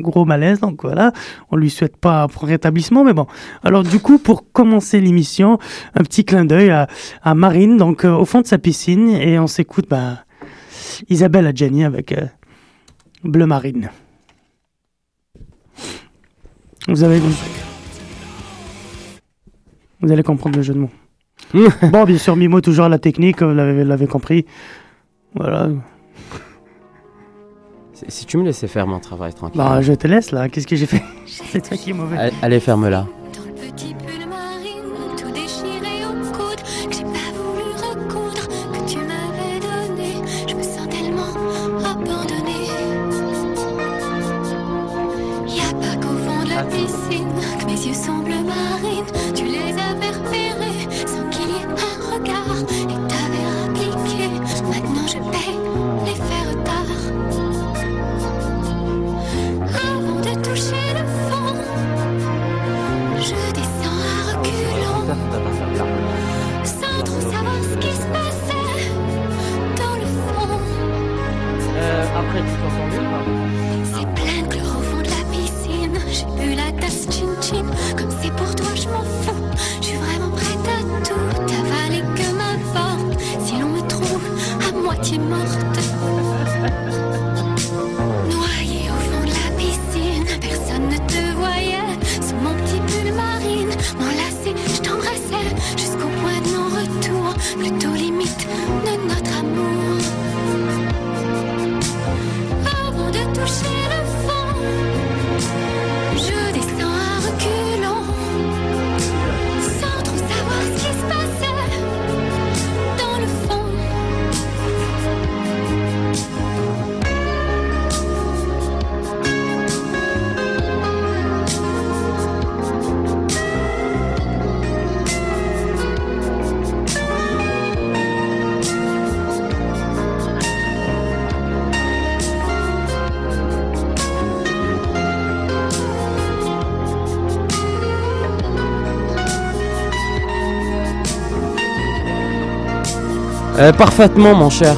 gros malaise, donc voilà, on lui souhaite pas un rétablissement, mais bon. Alors du coup, pour commencer l'émission, un petit clin d'œil à, à, Marine, donc euh, au fond de sa piscine, et on s'écoute bah, Isabelle Adjani avec euh, Bleu Marine. Vous avez Vous allez comprendre le jeu de mots. bon, bien sûr, Mimo toujours à la technique, vous l'avez compris. Voilà. Si tu me laissais faire mon travail tranquille. Bah, je te laisse là. Qu'est-ce que j'ai fait? C'est toi qui est mauvais. Allez, ferme-la. Euh, parfaitement, mon cher.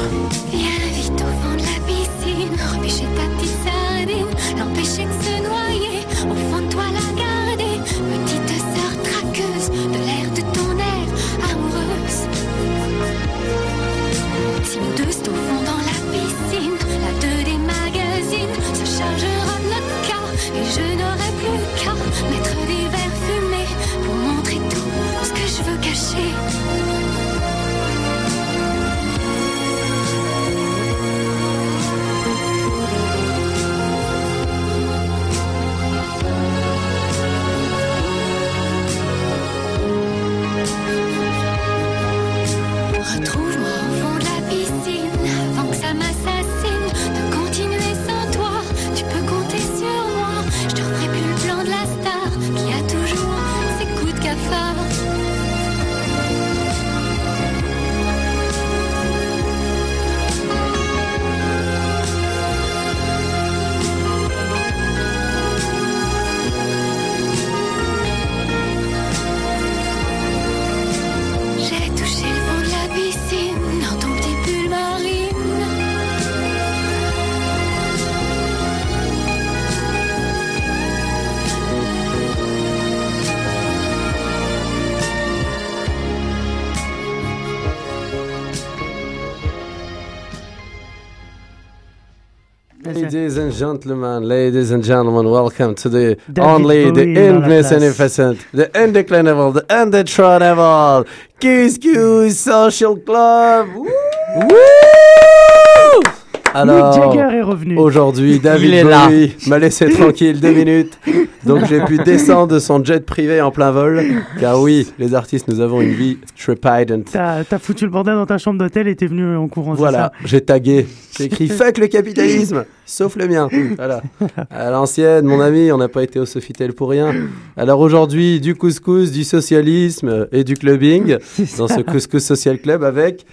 Ladies and gentlemen, ladies and gentlemen, welcome to the David only, the insignificant, the indeclinable, the indetrainable Kiss Kiss Social Club. Woo! Alors, Jagger est revenu. Aujourd'hui, David Bowie m'a laissé tranquille deux minutes. Donc j'ai pu descendre de son jet privé en plein vol. Car oui, les artistes, nous avons une vie trepidant. T'as as foutu le bordel dans ta chambre d'hôtel et t'es venu en courant. Voilà, j'ai tagué. J'ai écrit Fuck le capitalisme, sauf le mien. Voilà. À l'ancienne, mon ami, on n'a pas été au Sofitel pour rien. Alors aujourd'hui, du couscous, du socialisme et du clubbing dans ce couscous social club avec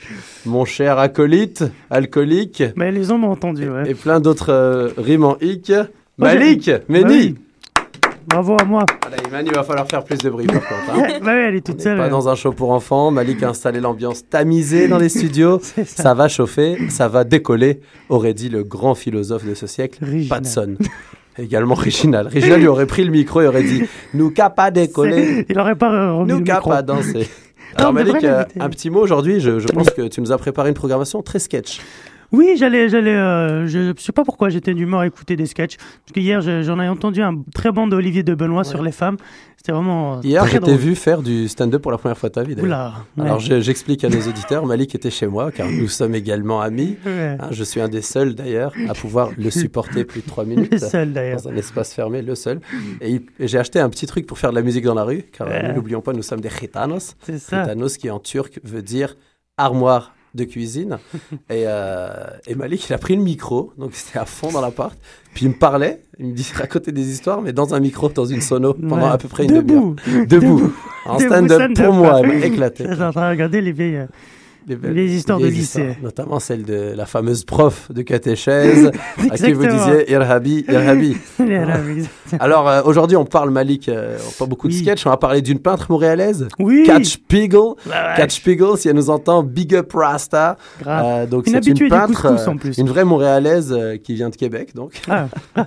mon cher acolyte alcoolique. Mais les hommes ont entendu, ouais. Et plein d'autres euh, rimes en hic. Malik, Mehdi. Bah Bravo à moi. Voilà, il va falloir faire plus de bruit par contre. Hein. bah oui, elle est toute seule. Pas dans un show pour enfants. Malik a installé l'ambiance tamisée dans les studios. ça. va chauffer, ça va décoller, aurait dit le grand philosophe de ce siècle, Patson. également Réginal. Réginal lui aurait pris le micro et aurait dit Nous qu'à pas décoller, Il aurait pas euh, remis nous le qu'à pas danser. Alors mais Malik, un petit mot aujourd'hui. Je, je pense que tu nous as préparé une programmation très sketch. Oui, j'allais, j'allais, euh, je, je sais pas pourquoi j'étais d'humeur à écouter des sketchs. Parce que hier, je- j'en ai entendu un très bon d'Olivier de Benoît sur les femmes. C'était vraiment euh, Hier, je t'ai vu faire du stand-up pour la première fois de ta vie. Oula. ouais. Alors je- j'explique à nos auditeurs, Malik était chez moi car nous sommes également amis. Ouais. Hein, je suis un des seuls d'ailleurs à pouvoir le supporter plus de trois minutes. Le seul d'ailleurs. Dans un espace fermé, le seul. Et, j'ai acheté un petit truc pour faire de la musique dans la rue, car euh, Ouais. n'oublions pas, nous sommes des gitanos. C'est ça. Gitanos qui en turc veut dire armoire de cuisine. et, euh, et Malik, il a pris le micro, donc c'était à fond dans l'appart. Puis il me parlait, il me disait raconter des histoires, mais dans un micro, dans une sono, pendant Ouais. à peu près une demi-heure. Debout. Debout. En stand-up stand-up. pour moi, elle m'a éclaté. J'étais en train de regarder les vieilles. Euh, Les belles- Les histoires de vieilles lycée. histoires, notamment celle de la fameuse prof de catéchèse à qui vous disiez Irhabi, Irhabi. Alors euh, aujourd'hui, on parle Malik, euh, pas beaucoup de sketch, on va parler d'une peintre montréalaise, Oui. Kat Spiegel. La vache. Kat Spiegel, si elle nous entend, Big Up Rasta. Euh, donc Une c'est habituée une peintre, couscous, euh, en plus. une vraie montréalaise euh, qui vient de Québec, donc. Ah,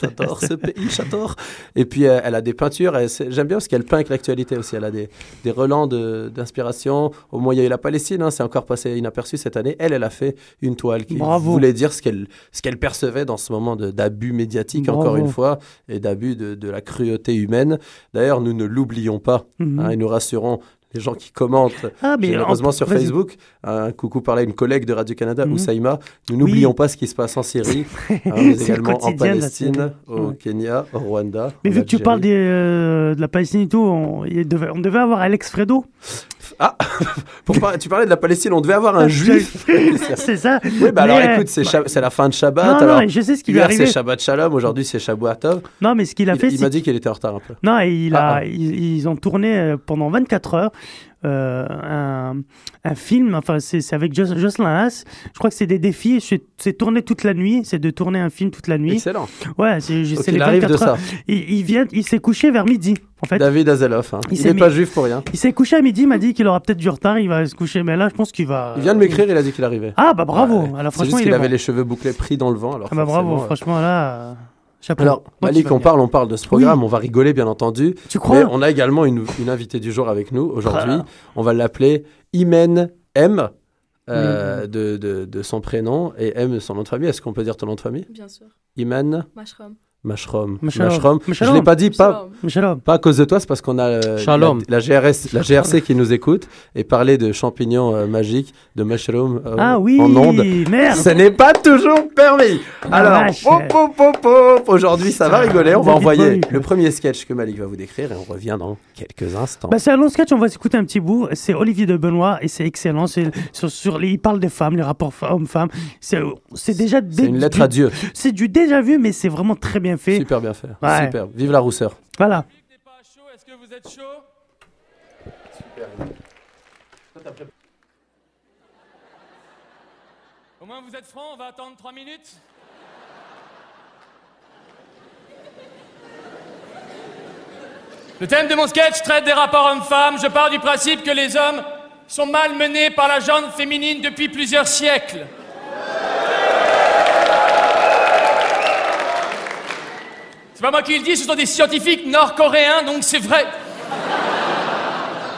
J'adore ce pays, j'adore. Et puis euh, elle a des peintures, j'aime bien parce qu'elle peint avec l'actualité aussi. Elle a des, des relents de- d'inspiration. Au moins, il y a eu la Palestine, hein, c'est encore passé inaperçu cette année. Elle, elle a fait une toile qui Bravo. voulait dire ce qu'elle ce qu'elle percevait dans ce moment d'abus médiatique, Bravo. encore une fois, et d'abus de, de la cruauté humaine. D'ailleurs, nous ne l'oublions pas, mhm. hein, et nous rassurons les gens qui commentent Ah, mais généreusement en- sur. Facebook. Un coucou parlait à une collègue de Radio-Canada, Mhm. Oussaïma. Nous n'oublions pas ce qui se passe en Syrie, hein, mais également en Palestine, au Ouais. Kenya, au Rwanda. Mais vu que tu parles des, euh, de la Palestine et tout, on, il devait, on devait avoir Alex Fredo. Pour par- tu parlais de la Palestine, on devait avoir un juif. c'est ça. oui, bah alors euh, écoute, c'est la fin de Shabbat. Non, alors, non, je sais ce qui lui est hier arrivé. c'est Shabbat Shalom, aujourd'hui c'est Shabbat Tov. Non, mais ce qu'il a Il, fait, il m'a dit qu'il était en retard un peu. Non, et il Ah, a, ah. Ils, ils ont tourné euh, pendant 24 heures un, un film, enfin c'est c'est avec Jocelyn Haas, je crois que c'est des défis, c'est- tourné toute la nuit, c'est de tourner un film toute la nuit. Excellent. Ouais, c'est c'est les il arrive de 24 ça. heures. Il, il vient, il s'est couché vers midi, en fait. David Azeloff. hein. Il n'est pas juif pour rien. Il s'est couché à midi, il m'a dit qu'il aura peut-être du retard, il va se coucher, mais là je pense qu'il va... Il vient de m'écrire, il a dit qu'il arrivait. Ah bah bravo, Ouais. alors C'est franchement juste il avait bon. les cheveux bouclés pris dans le vent. Alors Ah bah bravo, euh, franchement là, euh, chapeau. Alors, Malik, on parle, on parle de ce programme, on va rigoler bien entendu. Tu crois Mais on a également une, une invitée du jour avec nous aujourd'hui. Ah. On va l'appeler Imen M, euh, de, de, de son prénom, et M, son nom de famille. Est-ce qu'on peut dire ton nom de famille? Bien sûr. Imen? Mashram. Mashrom. Mashrom. Mashrom. Je l'ai pas dit, pas, pas à cause de toi, c'est parce qu'on a euh. La, la GRS, la GRC qui nous écoute et parler de champignons euh, magiques, de mushroom euh, Ah oui, en ondes. merde Ce n'est pas toujours permis. La Alors, aujourd'hui, ça va rigoler. On va envoyer le premier sketch que Malik va vous décrire et on revient dans quelques instants. Bah, c'est un long sketch, on va s'écouter un petit bout. C'est Olivier de Benoît et c'est excellent. C'est sur, sur les, il parle des femmes, les rapports hommes-femmes. C'est déjà C'est une lettre du- à Dieu. C'est du déjà vu, mais c'est vraiment très bien fait. Super bien fait. Ouais. Super. Vive la rousseur. Voilà. est-ce que vous êtes chaud Au moins vous êtes franc, on va attendre 3 minutes Le thème de mon sketch traite des rapports hommes-femmes. Je pars du principe que les hommes sont malmenés par la gente féminine depuis plusieurs siècles. C'est pas moi qui le dis, ce sont des scientifiques nord-coréens, donc c'est vrai.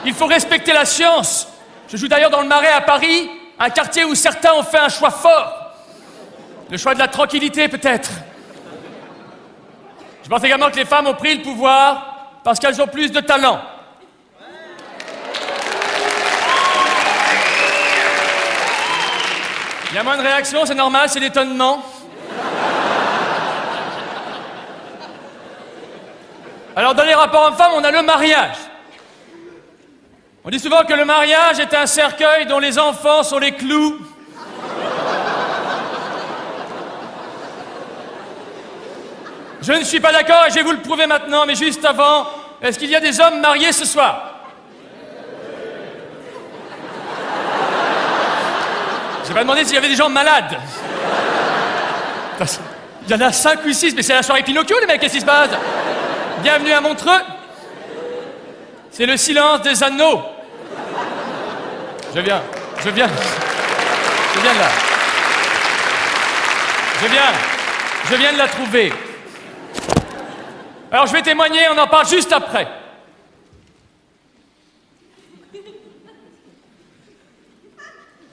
Il faut respecter la science. Je joue d'ailleurs dans le Marais à Paris, un quartier où certains ont fait un choix fort. Le choix de la tranquillité, peut-être. Je pense également que les femmes ont pris le pouvoir parce qu'elles ont plus de talent. Il y a moins de réactions, c'est normal, c'est l'étonnement. Alors dans les rapports hommes-femmes, on a le mariage. On dit souvent que le mariage est un cercueil dont les enfants sont les clous. Je ne suis pas d'accord et je vais vous le prouver maintenant, mais juste avant, est-ce qu'il y a des hommes mariés ce soir? J'ai pas demandé s'il y avait des gens malades. Il y en a cinq ou six, mais c'est la soirée Pinocchio, les mecs, qu'est-ce qui se passe? Bienvenue à Montreux. C'est le silence des anneaux. Je viens, je viens. Je viens de là. Je viens, je viens de la trouver. Alors je vais témoigner, on en parle juste après.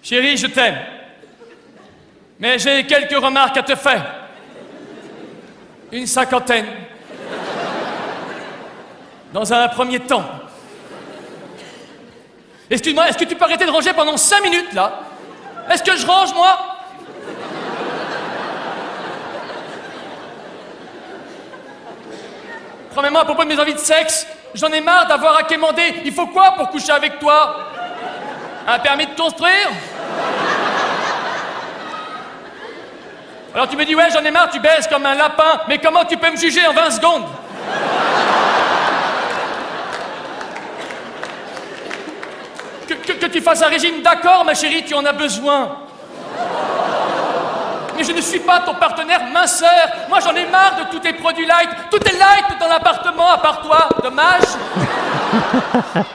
Chérie, je t'aime. Mais j'ai quelques remarques à te faire. Une cinquantaine. Dans un premier temps. Excuse-moi, est-ce que tu peux arrêter de ranger pendant cinq minutes là? Est-ce que je range moi? Promets-moi à propos de mes envies de sexe, j'en ai marre d'avoir à quémander. Il faut quoi pour coucher avec toi? Un permis de construire? Alors tu me dis, ouais, j'en ai marre, tu baisses comme un lapin, mais comment tu peux me juger en 20 secondes? Que, tu fasses un régime, d'accord, ma chérie, tu en as besoin. Mais je ne suis pas ton partenaire minceur. Moi, j'en ai marre de tous tes produits light. Tout est light dans l'appartement, à part toi. Dommage.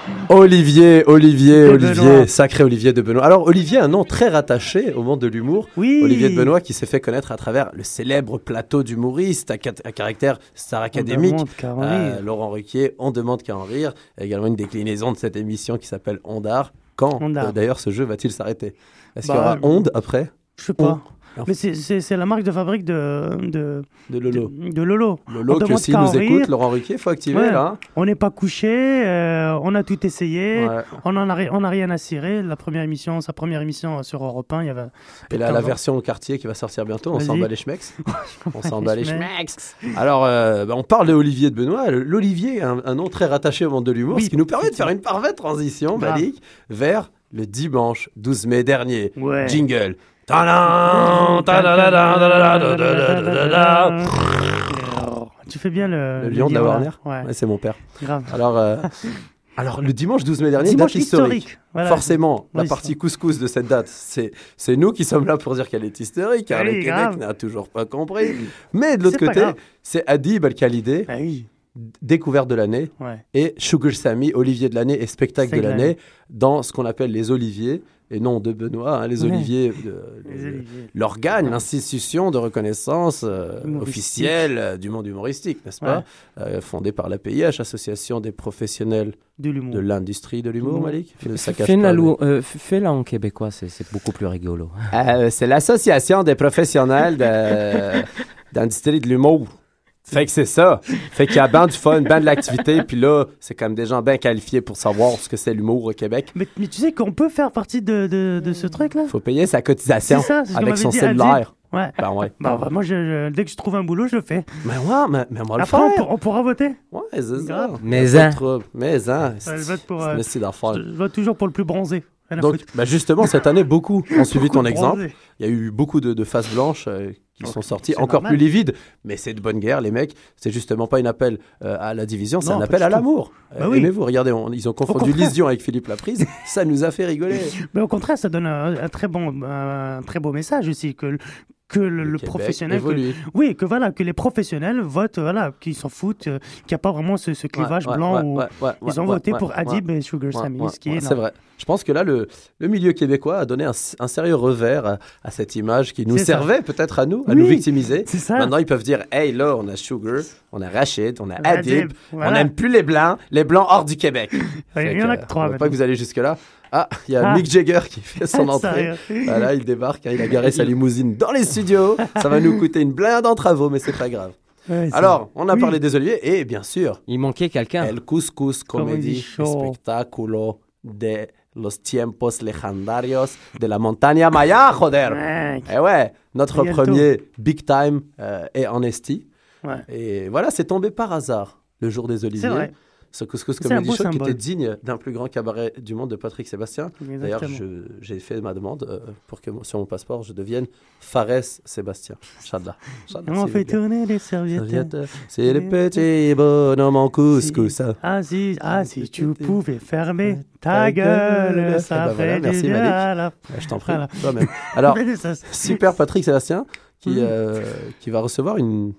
Olivier, Olivier, Olivier, sacré Olivier de Benoît. Alors Olivier, un nom très rattaché au monde de l'humour. Oui. Olivier de Benoît qui s'est fait connaître à travers le célèbre plateau d'humoriste à, à caractère star académique. Euh. Laurent Ruquier, on demande qu'à en rire. Il y a également une déclinaison de cette émission qui s'appelle Ondar. Quand euh, d'ailleurs ce jeu va-t-il s'arrêter? Est-ce Bah, qu'il y aura euh, Onde après? Je sais pas. On- Mais c'est- la marque de fabrique de, de, de Lolo de, de Lolo. Lolo On que s'il nous écoute. Laurent Ruquier, faut activer Ouais. là. On n'est pas couché, euh, on a tout essayé, Ouais. on en a, ri- on a rien à cirer. La première émission, sa première émission sur Europe 1, il y avait. Et là, la version au quartier qui va sortir bientôt, on s'en bat les schmecks. on s'en bat les schmecks. Alors, euh, bah, on parle de Olivier de Benoît. L'Olivier, un, un nom très rattaché au monde de l'humour, Oui. ce qui nous permet de faire une parfaite transition. Malik, vers le dimanche 12 mai dernier. Ouais. Jingle. Tu fais bien le. Lion de la Warner Ouais, ouais c'est mon père. Grave. Alors. Alors, le dimanche 12 mai dernier, dimanche date historique. Forcément, la partie couscous de cette date, c'est nous qui sommes là pour dire qu'elle est historique, car oui, le Québec n'a toujours pas compris. Mais de l'autre côté, c'est Adib Al-Khalidé, découverte de l'année, et Sugar Sammy, Olivier de l'année et spectacle de l'année, dans ce qu'on appelle les Oliviers et non de Benoît, hein, les. Oliviers, l'organe, l'institution de reconnaissance euh, officielle euh, du monde humoristique, n'est-ce pas Euh, Fondée par l'APIH, Association des professionnels De l'industrie de l'humour, Humour. Malik Fais-la en québécois, c'est beaucoup plus rigolo. C'est l'association des professionnels de- d'industrie de l'humour. Fait que c'est ça. Fait qu'il y a ben du fun, ben de l'activité, puis là, c'est comme des gens bien qualifiés pour savoir ce que c'est l'humour au Québec. Mais, mais tu sais qu'on peut faire partie de, de, de ce truc-là? Faut payer sa cotisation ça, avec son dit cellulaire. Ouais. Ben ouais. Bah, bah, moi, je, je- dès que je trouve un boulot, je le fais. Mais ouais, mais, mais on va le Après, on, faire. pour- on pourra voter. Ouais, c'est ça. Grave. Mais hein. trouble. Mais hein. Ouais, je vote pour, C'est euh. Je vote toujours pour le plus bronzé. Donc, bah justement, cette année, beaucoup ont suivi ton exemple. Il y a eu beaucoup de, de faces blanches euh, qui Donc, sont sorties, encore normal. plus livides, mais c'est de bonne guerre, les mecs. C'est justement pas un appel euh, à la division, c'est un appel à l'amour. Euh, Bah oui. Aimez-vous, regardez, on- ils ont confondu Dion avec Philippe Laprise, ça nous a fait rigoler. Mais au contraire, ça donne un, un très bon, un très beau message aussi que, que le, professionnel, que- oui, que voilà, que les professionnels votent, voilà, qu'ils s'en foutent, euh, qu'il n'y a pas vraiment ce, ce clivage Ouais, ouais, blanc où ouais, ils ont voté pour Adib et Sugar Sammy, ouais, ce qui ouais, est C'est vrai. Je pense que là, le, le milieu québécois a donné un, un sérieux revers à, à cette image qui nous servait peut-être à nous, à Oui, nous victimiser. C'est ça. Maintenant, ils peuvent dire Hey, là, on a Sugar, on a Rachid, on a Adib, on n'aime plus les Blancs, les Blancs hors du Québec. Il y en a que, trois on veut pas que vous allez jusque-là. Ah, il y a Ah. Mick Jagger qui fait son entrée. Voilà, il débarque, hein, il a garé sa limousine dans les studios. Ça va nous coûter une blinde en travaux, mais c'est pas grave. Ouais, Alors, on a Oui. parlé des oliviers et bien sûr, Il manquait quelqu'un. El Couscous Comedy. Espectáculo de los tiempos legendarios de la montaña Maya, joder. Ouais. Eh ouais, notre Bientôt. premier big time euh, est en esti. Ouais. Et voilà, c'est tombé par hasard le jour des oliviers. Ce Couscous beau Show qui symbole. était digne d'un plus grand cabaret du monde de Patrick Sébastien. D'ailleurs, j'ai fait ma demande euh, pour que sur mon passeport, je devienne Fares Sébastien. Chadla. On fait tourner les serviettes. Serviette, C'est le petit bonhomme en couscous. Ah si, ah, si tu pouvais fermer Ta gueule. Eh ça ben voilà, merci, du la- Ouais, Je t'en prie, Voilà. toi-même. Alors, super Patrick Sébastien qui, euh, qui va recevoir une,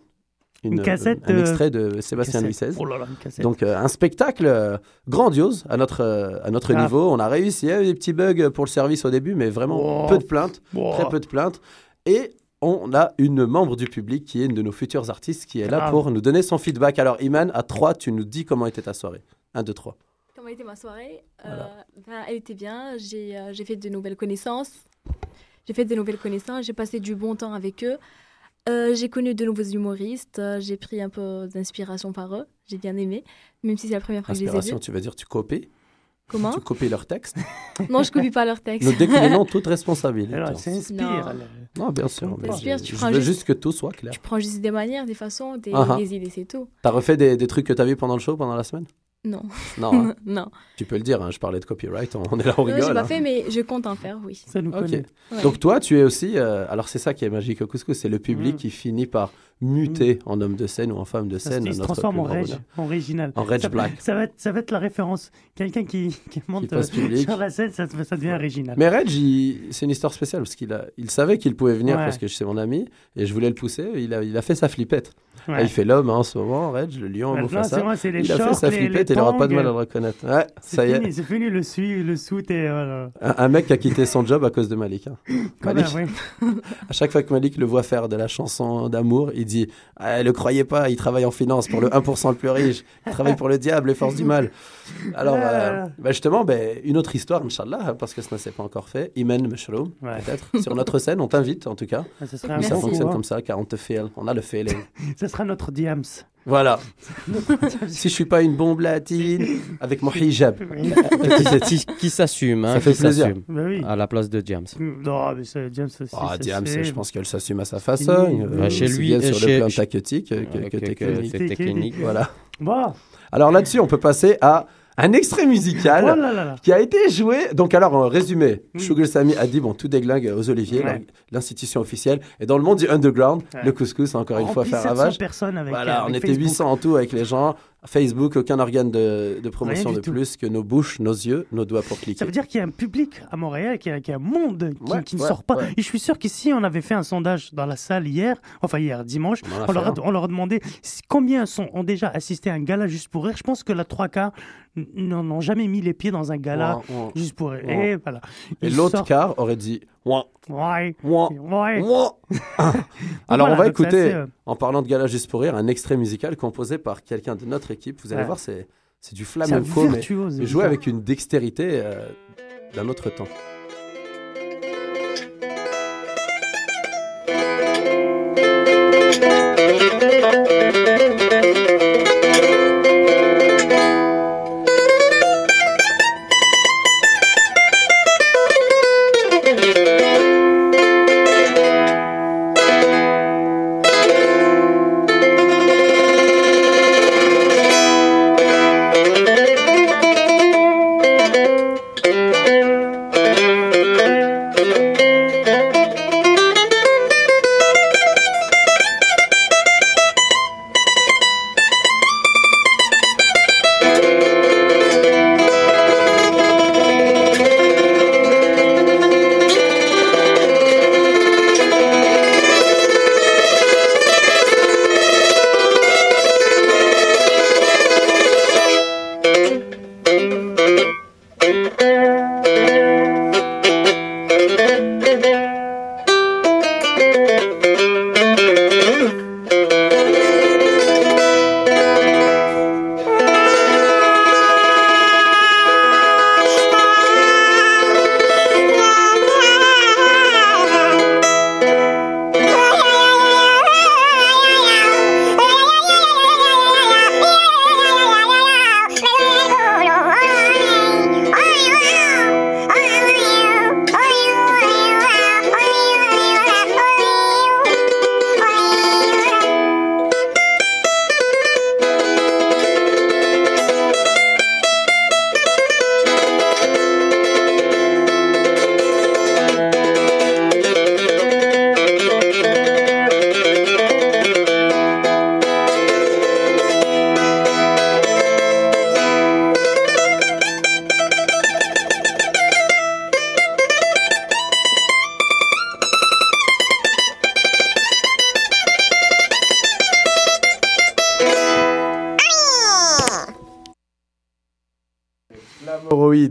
Une cassette, un euh, extrait de Sébastien Louis. XVI. Oh là là, une cassette. Donc euh, un spectacle euh, grandiose à notre, à notre Ah. niveau. On a réussi. Il y a eu des petits bugs pour le service au début, mais vraiment Oh. peu de plaintes. Oh. Très peu de plaintes. Et on a une membre du public qui est une de nos futurs artistes qui est là Ah. pour nous donner son feedback. Alors, Iman, à 3, tu nous dis comment était ta soirée. 1, 2, 3. Comment était ma soirée? Euh, ben, Elle était bien. J'ai euh, j'ai fait de nouvelles connaissances. J'ai fait de nouvelles connaissances. J'ai passé du bon temps avec eux. Euh, j'ai connu de nouveaux humoristes. Euh, j'ai pris un peu d'inspiration par eux. J'ai bien aimé, même si c'est la première fois que je les ai Inspiration, vus. tu vas dire, tu copies? Comment? Tu copies leur texte Non, je copie pas leurs textes. Nous déclinons toute responsabilité. Alors, ça inspire. Non. bien sûr. Mais Inspire, je- tu je prends veux juste- juste que tout soit clair. Tu prends juste des manières, des façons, des, Ah ah. des idées, c'est tout. T'as refait des, des trucs que t'as vu pendant le show, pendant la semaine? Non, Non, hein. non. tu peux le dire, hein, je parlais de copyright, on, on est là, on Non, rigole. j'ai pas hein. fait, mais je compte en faire, oui. Ça nous Ok. connaît. Ouais. Donc toi, tu es aussi, euh, alors c'est ça qui est magique au couscous, c'est le public Mm. qui finit par muter en homme de scène ou en femme de Ça scène. se- il se transforme en Reg, en original. En Reg ça, Black. Ça va, être, ça va être la référence. Quelqu'un qui, qui monte euh, sur la scène, ça, ça devient original. Mais Reg, il- c'est une histoire spéciale parce qu'il a, il savait qu'il pouvait venir Ouais. parce que c'est mon ami et je voulais le pousser. Il a, il a fait sa flippette. Ouais. Ah, il fait l'homme hein, en ce moment, Reg, le lion moi, c'est les Il a fait sa flippette il n'aura pas de mal à le reconnaître. Ouais, ça y est. fini, c'est fini le, sui, le soute et voilà. Un, un mec qui a quitté son job à cause de Malik. hein. Malik. À chaque fois que Malik le voit faire de la chanson d'amour, il dit ah, Le croyez pas, il travaille en finance pour le 1% le plus riche. Il travaille pour le diable, les forces du mal. Alors, euh, bah, justement, ben, une autre histoire, Inch'Allah, hein, parce que ça ne s'est pas encore fait. Imen Meshroum, peut-être. Sur notre scène, on t'invite en tout cas. Ah, Ça ça fonctionne comme ça, car on te fait, on a le feeling. Ça sera notre Diams. Voilà. si je suis pas une bombe latine, avec mon hijab. Oui. qui, qui- qui s'assume, hein, Ça fait qui plaisir. s'assume, bah oui. à la place de James. Non, mais ça, Diams aussi. Ah, je pense qu'elle s'assume à sa façon. Oui. euh, Ouais, chez lui, bien euh, sur chez- le plan tactique que, que, Euh, que que- que technique. c'est technique. Voilà. Bon. Alors là-dessus, on peut passer à un extrait musical. Oh là là là. qui a été joué. Donc, alors, en résumé, Oui. Sugar Sammy a dit bon, tout déglingue aux Oliviers, Ouais. l'institution officielle. Et dans le monde du underground, Ouais. le couscous encore une fois fait 700 ravage. personnes avec Voilà, euh, on avec était Facebook. 800 en tout avec les gens. Facebook, aucun organe de, de promotion de tout. plus que nos bouches, nos yeux, nos doigts pour cliquer. Ça veut dire qu'il y a un public à Montréal, qu'il y a, qu'il y a un monde qui, Ouais, qui ne ouais, sort pas. ouais. Et je suis sûr qu'ici, on avait fait un sondage dans la salle hier, enfin hier, dimanche. On leur, a, on leur a demandé combien sont, ont déjà assisté à un gala juste pour rire. Je pense que la trois quarts n- n'en ont jamais mis les pieds dans un gala juste pour rire. Et voilà. Et Ils l'autre quart aurait dit Ah. Alors, on va écouter, en parlant de Gala un extrait musical composé par quelqu'un de notre équipe. Vous allez voir, c'est, du flamenco, mais, joué avec une dextérité euh, d'un autre temps.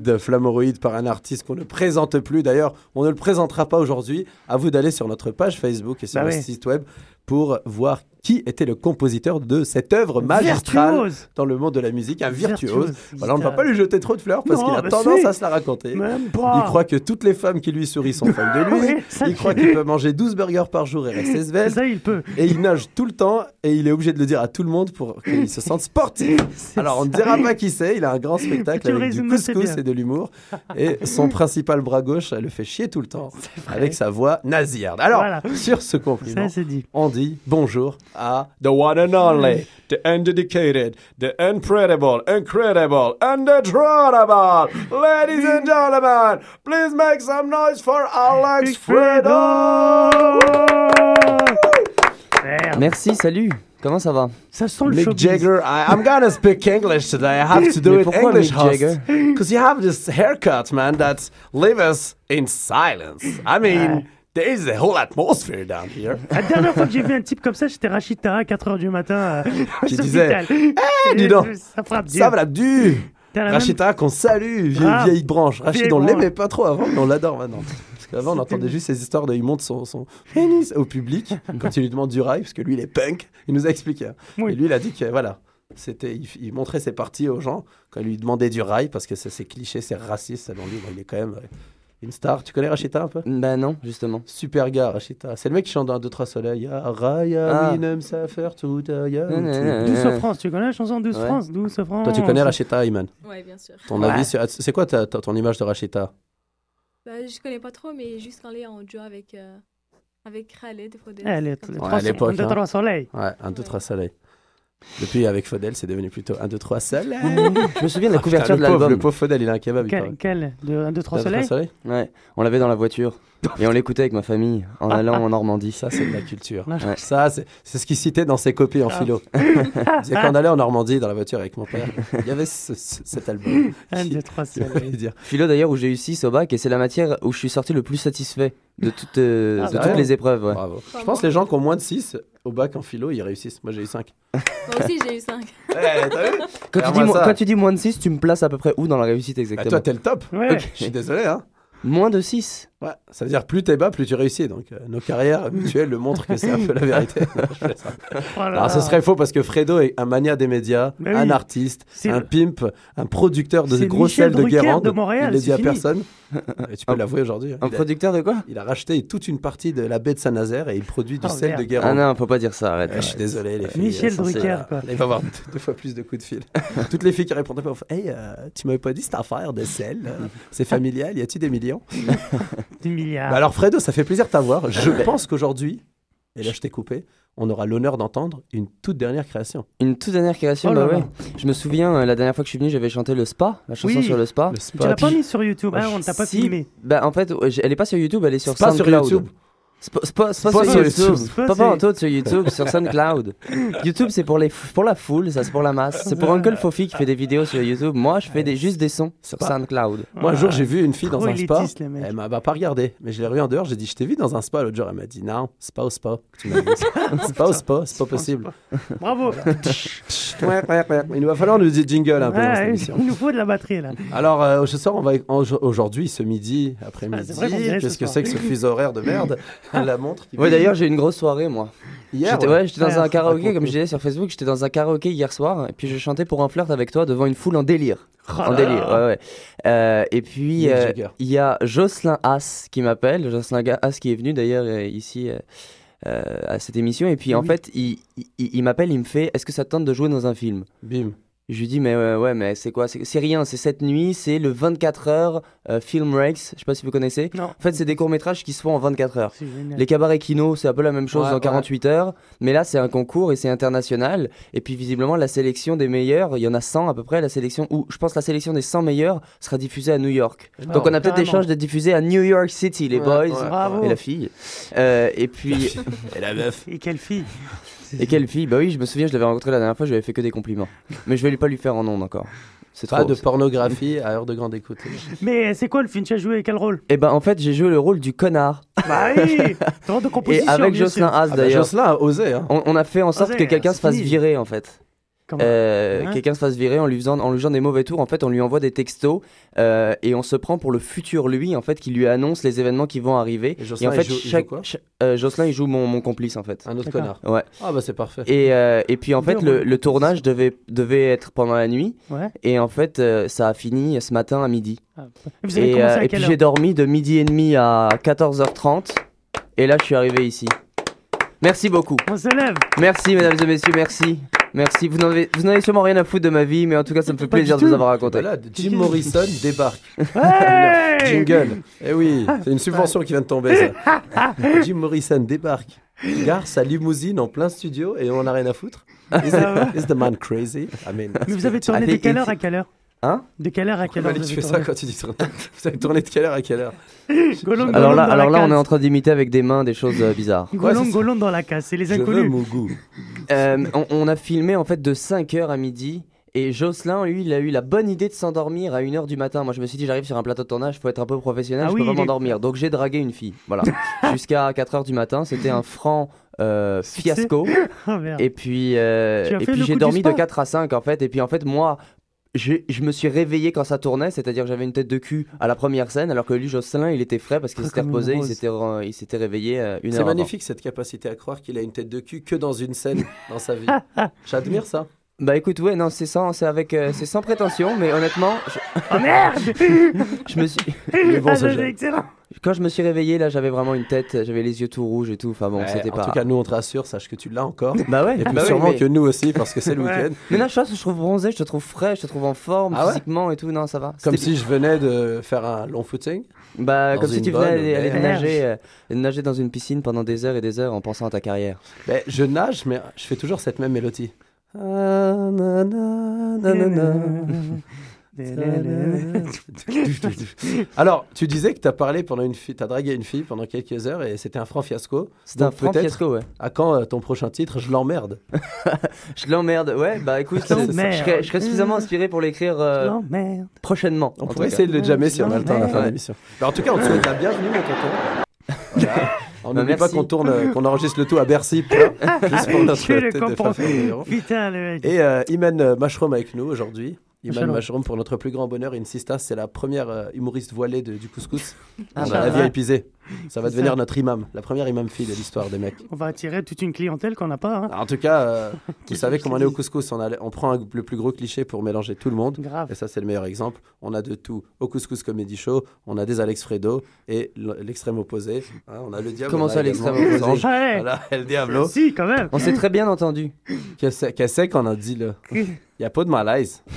Flamoroïde, Flamoroïde par un artiste qu'on ne présente plus. D'ailleurs, on ne le présentera pas aujourd'hui. À vous d'aller sur notre page Facebook et sur Bah le oui. site web pour voir qui était le compositeur de cette œuvre magistrale Virtuose. dans le monde de la musique, un virtuose. Virtuose, Voilà, on ne va pas lui jeter trop de fleurs parce qu'il a bah tendance si. à se la raconter. Même pas. Il croit que toutes les femmes qui lui sourient sont fans de lui. Oui, il croit qu'il peut manger 12 burgers par jour et rester svelte. Ça, il peut. Et il nage tout le temps et il est obligé de le dire à tout le monde pour qu'il se sente sportif. Alors on ne dira pas qui c'est, il a un grand spectacle avec du couscous et de l'humour. Et son principal bras gauche, elle le fait chier tout le temps avec sa voix nasillarde. Alors, Voilà. sur ce compliment, Ça, on dit bonjour à the one and only, the undedicated, the incredible, incredible, undetronable. Ladies and gentlemen, please make some noise for Alex Fredo. Merci, salut. Comment ça va Ça sent le Mick showbiz. Jagger, I, I'm gonna speak English today. I have to do Mais it pourquoi English, Mick Jagger Because you have this haircut, man, that leaves us in silence. I mean, ah. There is a whole atmosphere down here. La dernière fois que j'ai vu un type comme ça, j'étais Rachita à 4h du matin. euh, Qui disait. Eh, dis donc, Ça frappe Ça dur. va du T'as la même- Rachita, qu'on salue, vieille, vieille branche. Rachid, on l'aimait pas trop avant, mais on l'adore maintenant. Parce qu'avant, on entendait juste ces histoires de il monte son, son pénis au public quand il lui demande du rail, parce que lui, il est punk. Il nous a expliqué. Oui. Et lui, il a dit que voilà, c'était, il, il montrait ses parties aux gens quand il lui demandait du rail, parce que ça, c'est cliché, c'est raciste, selon lui. Il est quand même une star. Tu connais Rachita un peu? Bah non, justement. Super gars, Rachita. C'est le mec qui chante dans 2 3 soleils. Ah, Raya, Ah. oui, n'aime ça faire tout. ah, ya, Non, non, tout. non, Douce. France, tu connais la chanson Douce Ouais. France Douce France. Toi, tu connais Rachita, Iman? Ouais, bien sûr. Ton Ouais. avis sur- C'est quoi ta- ta- ton image de Rachita? Bah, je connais pas trop, mais juste quand elle est en duo avec, euh, avec Khaled, il faut dire. Elle est Ouais, à l'époque, de hein. trois soleils. Ouais, 1, 2, 3 soleil. Depuis, avec Faudel, c'est devenu plutôt 1, 2, 3 soleil. Je me souviens de la Ah, couverture putain, de le pauvre, le l'album. pauvre Faudel, il a un kebab. il Quel, quel De 1, 2, 3 1, 2, 3 soleils soleil Ouais, on l'avait dans la voiture. Et on l'écoutait avec ma famille en allant en Normandie. Ça, c'est de la culture. Ouais. Ça, c'est c'est ce qu'il citait dans ses copies en Ah. philo. Il disait quand on allait en Normandie dans la voiture avec mon père, il y avait ce- ce- cet album. 1, qui- 2, 3 qui voulait soleils. dire. Philo d'ailleurs où j'ai eu 6 au bac et c'est la matière où je suis sorti le plus satisfait de toutes, euh, Ah, de bah toutes les épreuves. ouais. Bravo. Je pense que les gens qui ont moins de 6 au bac en philo, ils réussissent. Moi, j'ai eu 5. Moi aussi, j'ai eu 5. Quand, tu Regarde-moi dis, mo- ça. quand tu dis moins de 6, tu me places à peu près où dans la réussite Bah, exactement toi, t'es le top. Ouais. Je suis désolé, hein. Moins de 6 Ouais, ça veut dire plus t'es bas, plus tu réussis. Donc euh, nos carrières mutuelles le montrent que c'est un peu la vérité. Alors ce serait faux parce que Fredo est un mania des médias, oui. un artiste, un le- pimp, un producteur de C'est gros Michel sel de Guérande. de Montréal, Il le dit à personne. Et tu peux l'avouer aujourd'hui. hein. Un Il a, producteur de quoi il a racheté toute une partie de la baie de Saint-Nazaire et il produit du Oh, sel merde. de Ah Guérande. non, faut pas dire ça, arrête. Ouais, je suis désolé les filles. Michel sont- Drucker, quoi. Il va avoir deux, deux fois plus de coups de fil. Toutes les filles qui répondaient pas, hey, euh, tu m'avais pas dit cette affaire de sel, euh, c'est familial, y a-t-il des millions? 10 milliards. Bah alors Fredo, ça fait plaisir de t'avoir. Je pense qu'aujourd'hui, et là je t'ai coupé, on aura l'honneur d'entendre une toute dernière création. Une toute dernière création, Oh là bah là. ouais. Je me souviens, euh, la dernière fois que je suis venu, j'avais chanté le spa, la chanson Oui. sur le spa. Le tu l'as pas mis sur YouTube, hein, on ne t'a pas Si. filmé. Bah en fait, elle est pas sur YouTube, elle est sur Spa sur SoundCloud. YouTube. Spa sur sur YouTube. Pas c'est- pas en tout sur YouTube, sur SoundCloud. YouTube, c'est pour, les pour la foule, ça c'est pour la masse. C'est pour Uncle Fofi qui fait des vidéos sur YouTube. Moi, je fais des, juste des sons sur. SoundCloud. Moi un jour j'ai vu une fille dans un spa. élitiste, les mecs. Elle m'a bah, pas regardé, mais je l'ai revue en dehors. J'ai dit, je t'ai vu dans un spa l'autre jour. Elle m'a dit, non, spa au spa. Tu m'as dit, spa au spa, c'est pas possible. Bravo. Ouais, ouais, ouais. Il va falloir nous dire jingle un peu dans cette Ouais, émission. il nous faut de la batterie là. Alors, euh, ce soir, on va aujourd'hui, ce midi, après-midi, Ah, c'est qu'est-ce que c'est que ce fuseau horaire de merde? La montre. qui- Ouais, d'ailleurs, j'ai eu une grosse soirée, moi. hier. J'étais ouais, j'étais dans Ouais, un karaoké, comme je disais sur Facebook, j'étais dans un karaoké hier soir, et puis je chantais pour un flirt avec toi devant une foule en délire. Oh en délire, ouais, ouais. Euh, et puis, euh, il y a Jocelyn Haas qui m'appelle, Jocelyn Haas qui est venu d'ailleurs euh, ici euh, à cette émission, et puis en fait, il, il, il m'appelle, il me fait Est-ce que ça te tente de jouer dans un film? Bim. Je lui dis Mais ouais, ouais, mais c'est quoi? C'est rien, c'est cette nuit, c'est le 24 heures euh, Film Race, je sais pas si vous connaissez. Non. En fait, c'est des courts-métrages qui se font en 24 heures. Les cabarets kino, c'est un peu la même chose Ouais, en ouais. 48 heures, mais là c'est un concours et c'est international. Et puis visiblement la sélection des meilleurs, il y en a 100 à peu près, la sélection où je pense la sélection des 100 meilleurs sera diffusée à New York. Donc on a peut-être des chances d'être diffusé à New York City, les Ouais, boys ouais. Bravo. et la fille. Euh, et puis Et la meuf. Et quelle fille et quelle fille Bah oui, je me souviens, je l'avais rencontrée la dernière fois, je lui avais fait que des compliments. Mais je vais lui pas lui faire en ondes encore. C'est Pas trop. de pornographie à heure de grande écoute. Mais c'est quoi le film? Tu as joué quel rôle? Eh ben en fait, j'ai joué le rôle du connard Bah oui Drôle de et composition. avec Jocelyn. Haas Ah bah, d'ailleurs. Jocelyn a osé. Hein. On, on a fait en sorte Osé, que quelqu'un se fasse virer en fait. Euh, Hein quelqu'un se fasse virer en lui faisant en lui faisant des mauvais tours. En fait, on lui envoie des textos euh, et on se prend pour le futur lui, en fait, qui lui annonce les événements qui vont arriver. Et Et Jocelyn, en fait, il joue- il joue chaque, quoi euh, Jocelyn, il joue mon, mon complice, en fait. Un autre connard. Ouais. Ah bah c'est parfait. Et, euh, et puis en fait, le, le tournage devait, devait être pendant la nuit. Ouais. Et en fait, euh, ça a fini ce matin à midi. Vous avez Et, euh, à et puis j'ai dormi de midi et demi à 14h30. Et là, je suis arrivé ici. Merci beaucoup. On se lève. Merci, mesdames et messieurs, merci. Merci. Vous n'en avez, vous n'en avez sûrement rien à foutre de ma vie, mais en tout cas, ça me fait Pas plaisir de tout. vous avoir raconté. Voilà, Jim Morrison débarque. Ouais Jingle. Eh oui, c'est une subvention qui vient de tomber ça. Jim Morrison débarque. Gare sa limousine en plein studio et on en a rien à foutre. Is, it- is the man crazy? I mean, Mais vous avez tourné de Allez, quelle heure à quelle heure? Hein De quelle heure à quelle heure Malik, tu fais ça quand tu dis tourner. Vous avez tourné de quelle heure à quelle heure Golong, Alors là, alors là, on est en train d'imiter avec des mains des choses euh, bizarres. Ça. Golong dans la case, c'est les Je veux inconnus. mon goût. Euh, on, on a filmé en fait de 5h à midi. Et Jocelyn, lui, il a eu la bonne idée de s'endormir à 1h du matin. Moi, je me suis dit, j'arrive sur un plateau de tournage, faut être un peu professionnel, Ah je oui, peux pas il est- m'endormir. Donc, j'ai dragué une fille. Voilà. Jusqu'à 4h du matin, c'était un franc euh, fiasco. Oh merde. Et puis, euh, et puis j'ai dormi de spa 4 à 5 en fait. Et puis en fait, moi, je, je me suis réveillé quand ça tournait, c'est-à-dire que j'avais une tête de cul à la première scène, alors que lui, Jocelyn, il était frais parce qu'il s'était reposé, il s'était, re- il s'était réveillé euh, une C'est heure. avant. magnifique cette capacité à croire qu'il a une tête de cul que dans une scène dans sa vie. J'admire ça. Bah écoute, ouais, non, c'est sans, c'est avec, euh, c'est sans prétention, mais honnêtement, je, Oh merde je me suis, Mais bon, Ah, ça, c'est excellent quand je me suis réveillé, là, j'avais vraiment une tête, j'avais les yeux tout rouges et tout. Enfin bon, Ouais, c'était en pas. tout cas, nous on te rassure, sache que tu l'as encore. bah ouais. Et puis bah oui, sûrement mais... que nous aussi parce que c'est le week-end. mais là, je je trouve bronzé, je te trouve frais, je te trouve en forme Ah ouais physiquement et tout. Non, ça va. Comme si je venais de faire un long footing. Bah, comme si tu venais bonne aller, nager, euh, nager dans une piscine pendant des heures et des heures en pensant à ta carrière. Ben, je nage, mais je fais toujours cette même mélodie. Ah, na, na, na, na, na. Alors, tu disais que tu as parlé pendant une fille, tu as dragué une fille pendant quelques heures et c'était un franc fiasco. C'est un franc fiasco, ouais. À quand euh, ton prochain titre Je l'emmerde? Je l'emmerde, ouais, bah écoute, Je serais, je serais suffisamment inspiré pour l'écrire euh, prochainement. On pourrait essayer de le jammer si on a le temps à la fin de l'émission. Ben, en tout cas, on te souhaite la bienvenue, mon tonton. Voilà. On Bah, n'oublie pas qu'on tourne, euh, qu'on enregistre le tout à Bercy, plein, juste pour notre tête de. Putain, le mec. Et euh, Iman Mushroom avec nous aujourd'hui. Iman. Mushroom, pour notre plus grand bonheur, Insista, c'est la première euh, humoriste voilée de- du couscous. Ah, On bah, a la ouais. vie épisée. Ça va devenir ça. notre imam, la première imam fille de l'histoire des mecs. On va attirer toute une clientèle qu'on n'a pas. Hein. Alors, en tout cas, euh, vous savez que comme je on est au couscous, on, a- on prend un- le plus gros cliché pour mélanger tout le monde. Grave. Et ça, c'est le meilleur exemple. On a de tout au Couscous Comedy Show. On a des Alex Fredo et l'extrême opposé. Hein, on a le diable. Comment ça, l'extrême opposé. Voilà, El Diablo. Si, quand même. On s'est très bien entendu. Qu'est-ce qu'est-ce qu'on a dit là? Il n'y a pas de malaise.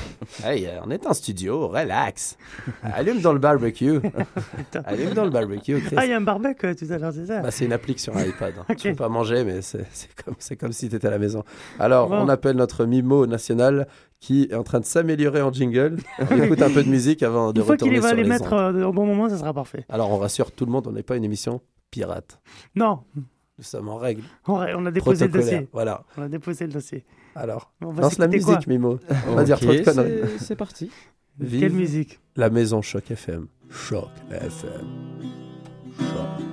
Hey, euh, on est en studio, relax. Allume dans le barbecue. Allume dans le barbecue, Chris. Ah, il y a un barbecue tout à l'heure, c'est ça? Bah, c'est une applique sur un iPad. hein. Tu peux pas manger, mais c'est comme, si tu étais à la maison. Alors, Bon. on appelle notre Mimo national qui est en train de s'améliorer en jingle. On écoute un peu de musique avant de Une fois retourner qu'il va sur les les mettre euh, au bon moment, ça sera parfait. Alors, on rassure tout le monde, on n'est pas une émission pirate. Non, Nous sommes en règle. on a, on a déposé le dossier. Voilà. On a déposé le dossier. Alors, On va lance la musique, quoi Mimo. On va dire trop de conneries. c'est- C'est parti. Vive Quelle musique? la maison Choc FM. Choc FM. Choc.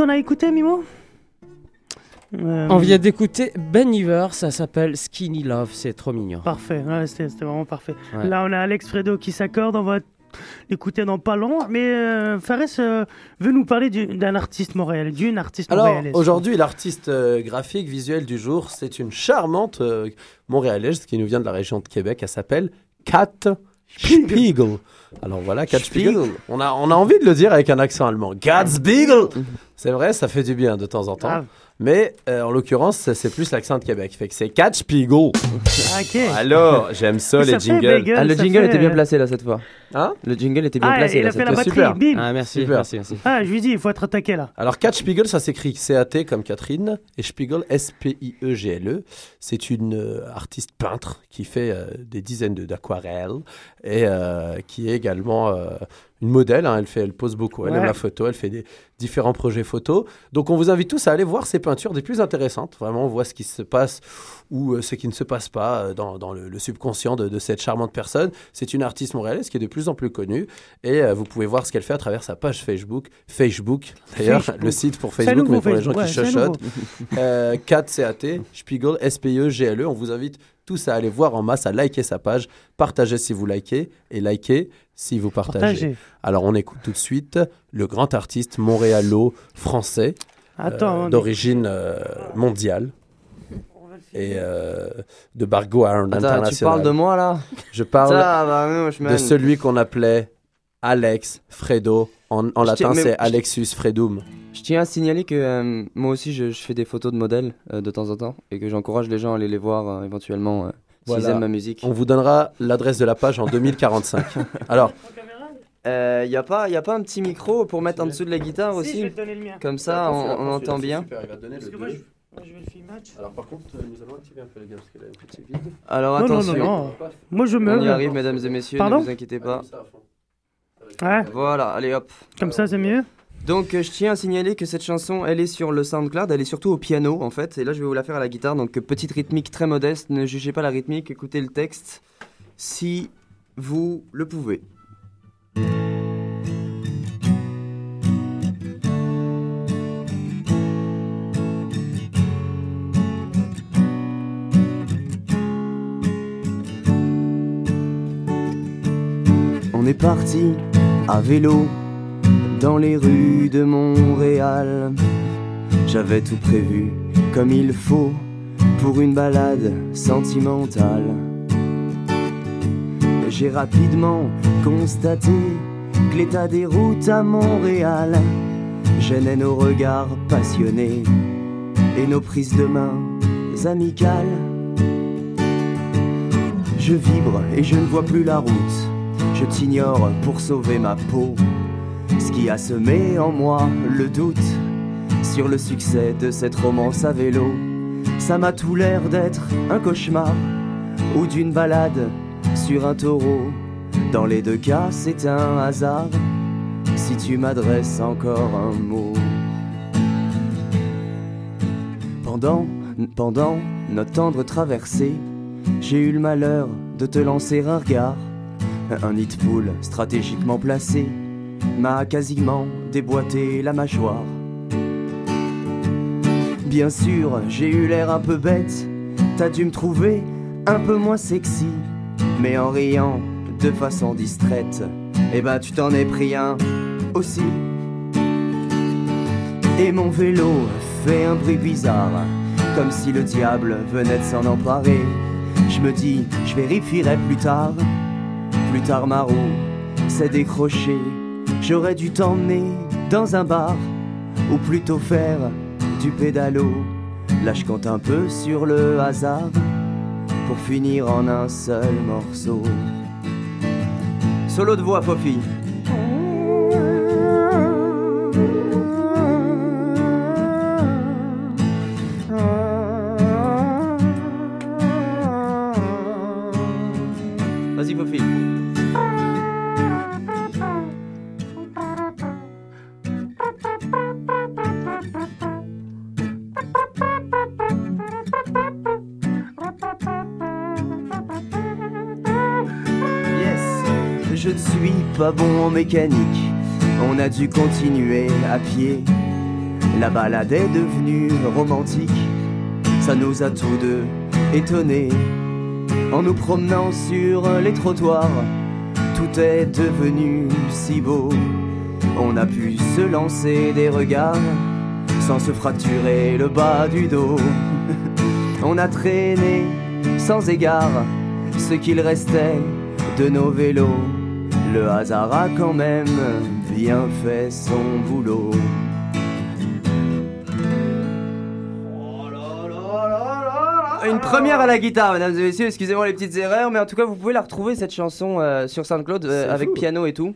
Qu'on a écouté, Mimo Euh, On vient d'écouter Ben Iver, ça s'appelle Skinny Love, c'est trop mignon. Parfait, ouais, c'était vraiment parfait. Ouais. Là, on a Alex Fredo qui s'accorde, on va l'écouter dans pas long. Mais euh, Fares euh, veut nous parler du- d'un artiste montréalais, d'une artiste Alors montréalaise. aujourd'hui, l'artiste euh, graphique visuel du jour, c'est une charmante euh, montréalaise qui nous vient de la région de Québec. Elle s'appelle Kat Spiegel. Alors voilà, Kat Spiegel. Spiegel. On a, on a envie de le dire avec un accent allemand. Kat Spiegel. C'est vrai, ça fait du bien de temps en temps. Ah, Mais euh, en l'occurrence, c'est plus l'accent de Québec. Fait que c'est Spiegel. ah, ok. Alors, j'aime ça, Ça les jingles. bagel, Ah, le jingle fait, était bien placé là cette fois. Hein? Le jingle était bien Ah, placé il là a fait cette la fois. batterie, super. bim. Ah, merci, Super. merci, merci. Ah, je lui dis, il faut être attaqué là. Alors, Kat Spiegel, ça s'écrit C-A-T comme Catherine et Spiegel, S-P-I-E-G-L-E. E. C'est une euh, artiste peintre qui fait euh, des dizaines de- d'aquarelles et euh, qui est également euh, une modèle. hein. Elle, fait, elle pose beaucoup, elle Ouais. aime la photo, elle fait des différents projets photos. Donc, on vous invite tous à aller voir ses peintures des plus intéressantes. Vraiment, on voit ce qui se passe ou euh, ce qui ne se passe pas euh, dans, dans le, le subconscient de, de cette charmante personne. C'est une artiste montréalaise qui est de plus en plus connue et euh, vous pouvez voir ce qu'elle fait à travers sa page Facebook. Facebook, d'ailleurs, le site pour Facebook, nouveau, mais pour les gens qui Ouais, c'est chuchotent. nouveau. Euh, 4 CAT, Spiegel, S-P-E-G-L-E. On vous invite tous à aller voir en masse, à liker sa page, partager si vous likez et liker si vous partagez. Partagez. Alors on écoute tout de suite le grand artiste montréalo-français Attends, euh, d'origine euh, mondiale et euh, de Bargo Attends, tu International. parles de moi là? Je parle Ça je de celui qu'on appelait Alex Fredo. En, latin, c'est Alexus Fredum. Je tiens à signaler que euh, moi aussi je, je fais des photos de modèles euh, de temps en temps et que j'encourage les gens à aller les voir euh, éventuellement euh, s'ils Voilà. aiment ma musique. On vous donnera l'adresse de la page en 2045. Alors, Il Euh, y, a pas, y a pas un petit micro pour mettre en dessous de la guitare Si, je aussi vais te donner le mien. Comme ça, on, on entend bien. Parce que moi, je, moi, je vais le filmer. Alors par contre, euh, nous allons activer un peu les gars parce qu'elle a un petit vide. Alors Non, non, attention, non, non. Moi, je on y me. arrive mesdames et messieurs, Pardon ne vous inquiétez pas. Ouais, Voilà, allez hop. comme ça, c'est mieux. Donc euh, je tiens à signaler que cette chanson, elle est sur le SoundCloud, elle est surtout au piano en fait, et là je vais vous la faire à la guitare, donc euh, petite rythmique très modeste, ne jugez pas la rythmique, écoutez le texte si vous le pouvez. On est parti à vélo dans les rues de Montréal. J'avais tout prévu comme il faut pour une balade sentimentale. J'ai rapidement constaté que l'état des routes à Montréal gênait nos regards passionnés et nos prises de main amicales. Je vibre et je ne vois plus la route. Je t'ignore pour sauver ma peau. Qui a semé en moi le doute sur le succès de cette romance à vélo. Ça m'a tout l'air d'être un cauchemar ou d'une balade sur un taureau. Dans les deux cas, c'est un hasard si tu m'adresses encore un mot. Pendant, notre tendre traversée, j'ai eu le malheur de te lancer un regard. Un poule stratégiquement placé m'a quasiment déboîté la mâchoire. Bien sûr, j'ai eu l'air un peu bête, t'as dû me trouver un peu moins sexy, mais en riant de façon distraite, eh ben tu t'en es pris un aussi. Et mon vélo fait un bruit bizarre, comme si le diable venait de s'en emparer. Je me dis, je vérifierai plus tard. Plus tard, ma roue s'est décrochée. J'aurais dû t'emmener dans un bar, ou plutôt faire du pédalo. Là, je compte un peu sur le hasard pour finir en un seul morceau. Solo de voix, Fofi. On a dû continuer à pied. La balade est devenue romantique. Ça nous a tous deux étonnés. En nous promenant sur les trottoirs, tout est devenu si beau. On a pu se lancer des regards sans se fracturer le bas du dos. On a traîné sans égard ce qu'il restait de nos vélos. Le hasard a quand même bien fait son boulot. Une première à la guitare, mesdames et messieurs. Excusez-moi les petites erreurs, mais en tout cas, vous pouvez la retrouver cette chanson euh, sur SoundCloud euh, avec fou. piano et tout.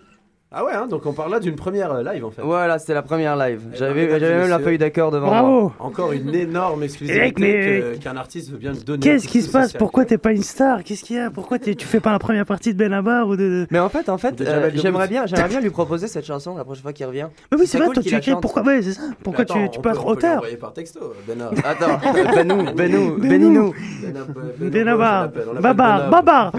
Ah ouais, hein, donc on parle là d'une première euh, live en fait. Voilà, c'était la première live. Eh ben, J'avais même la feuille d'accord devant moi. Encore une énorme exclusivité qu'un artiste veut bien nous donner. Qu'est-ce qui se passe? Pourquoi t'es pas une star? Qu'est-ce qu'il y a? Pourquoi tu fais pas la première partie de Benabar ou de... Mais en fait, en fait, euh, j'aimerais bien, j'aimerais bien lui proposer cette chanson la prochaine fois qu'il revient. Mais oui, C'est vrai, cool toi tu écris. Pourquoi Ouais, c'est ça. Pourquoi Attends, tu, tu on peux être on peut auteur l'envoyer par texto, Bena. Attends, Benou, Benou, Benou. Benabar On Babar Benab. Babar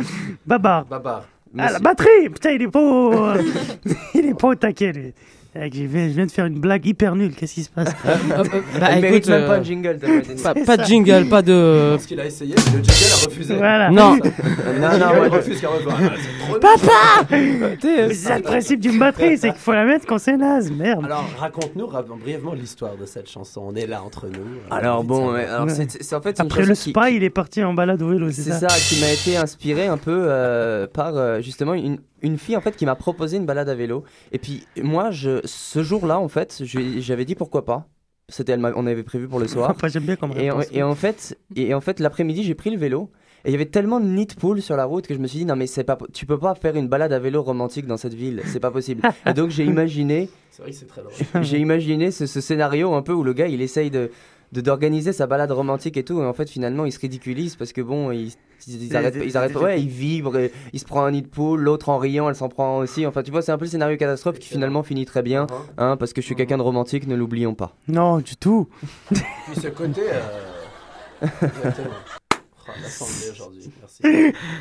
Babar Babar. Ah, la batterie Putain, il est pas il est pas au taquet, lui. Mec, Je viens, je viens de faire une blague hyper nulle. Qu'est-ce qui se passe Euh, euh, bah, Elle mérite écoute, même euh, pas un jingle. pas pas, de jingle, pas de. Parce qu'il a essayé, mais le jingle a refusé. Voilà. Non, Non, Non, il refuse. Ah, Papa C'est ça le principe d'une batterie, c'est qu'il faut la mettre quand c'est naze. Merde. Alors, raconte-nous ra- brièvement l'histoire de cette chanson. On est là entre nous. Alors de bon, savoir. ouais, alors c'est c'est- en fait c'est une Après le qui- spa, il est parti en balade au vélo, c'est C'est ça, ça qui m'a été inspiré un peu euh, par euh, justement une, une fille en fait qui m'a proposé une balade à vélo. Et puis moi, je, ce jour-là en fait, j'avais dit pourquoi pas. C'était, elle on avait prévu pour le soir. J'aime bien comme Et, en- et en fait, et en fait l'après-midi, j'ai pris le vélo. Et il y avait tellement de nids de poules sur la route que je me suis dit non mais c'est pas tu peux pas faire une balade à vélo romantique dans cette ville, c'est pas possible. et donc j'ai imaginé C'est vrai que c'est très drôle. j'ai imaginé ce, ce scénario un peu où le gars il essaye de d'organiser sa balade romantique et tout et en fait finalement il se ridiculise parce que bon ils, ils, ils arrêtent, ils arrêtent ouais il vibre et il se prend un nid de poule l'autre en riant elle s'en prend aussi enfin tu vois c'est un peu le scénario catastrophe qui finalement finit très bien hein, parce que je suis quelqu'un de romantique ne l'oublions pas Non, du tout. Puis ce côté. euh. Oh, aujourd'hui,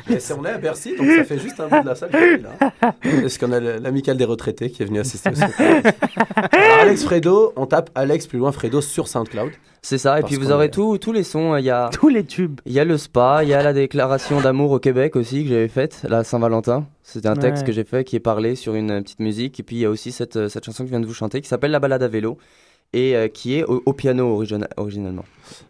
Mais on est à Bercy, donc ça fait juste un bout de la salle qui est là. Est-ce qu'on a le- l'amicale des retraités qui est venu assister au spectacle Alors, Alex Fredo, on tape Alex plus loin Fredo sur SoundCloud. c'est ça et puis vous aurez est- tout, tous les sons il y a Tous les tubes. il y a le spa il y a la déclaration d'amour au Québec aussi que j'avais faite la Saint-Valentin c'était un texte Ouais. que j'ai fait qui est parlé sur une petite musique et puis il y a aussi cette, cette chanson que je viens de vous chanter qui s'appelle la balade à vélo et euh, qui est au, au piano origina- originalement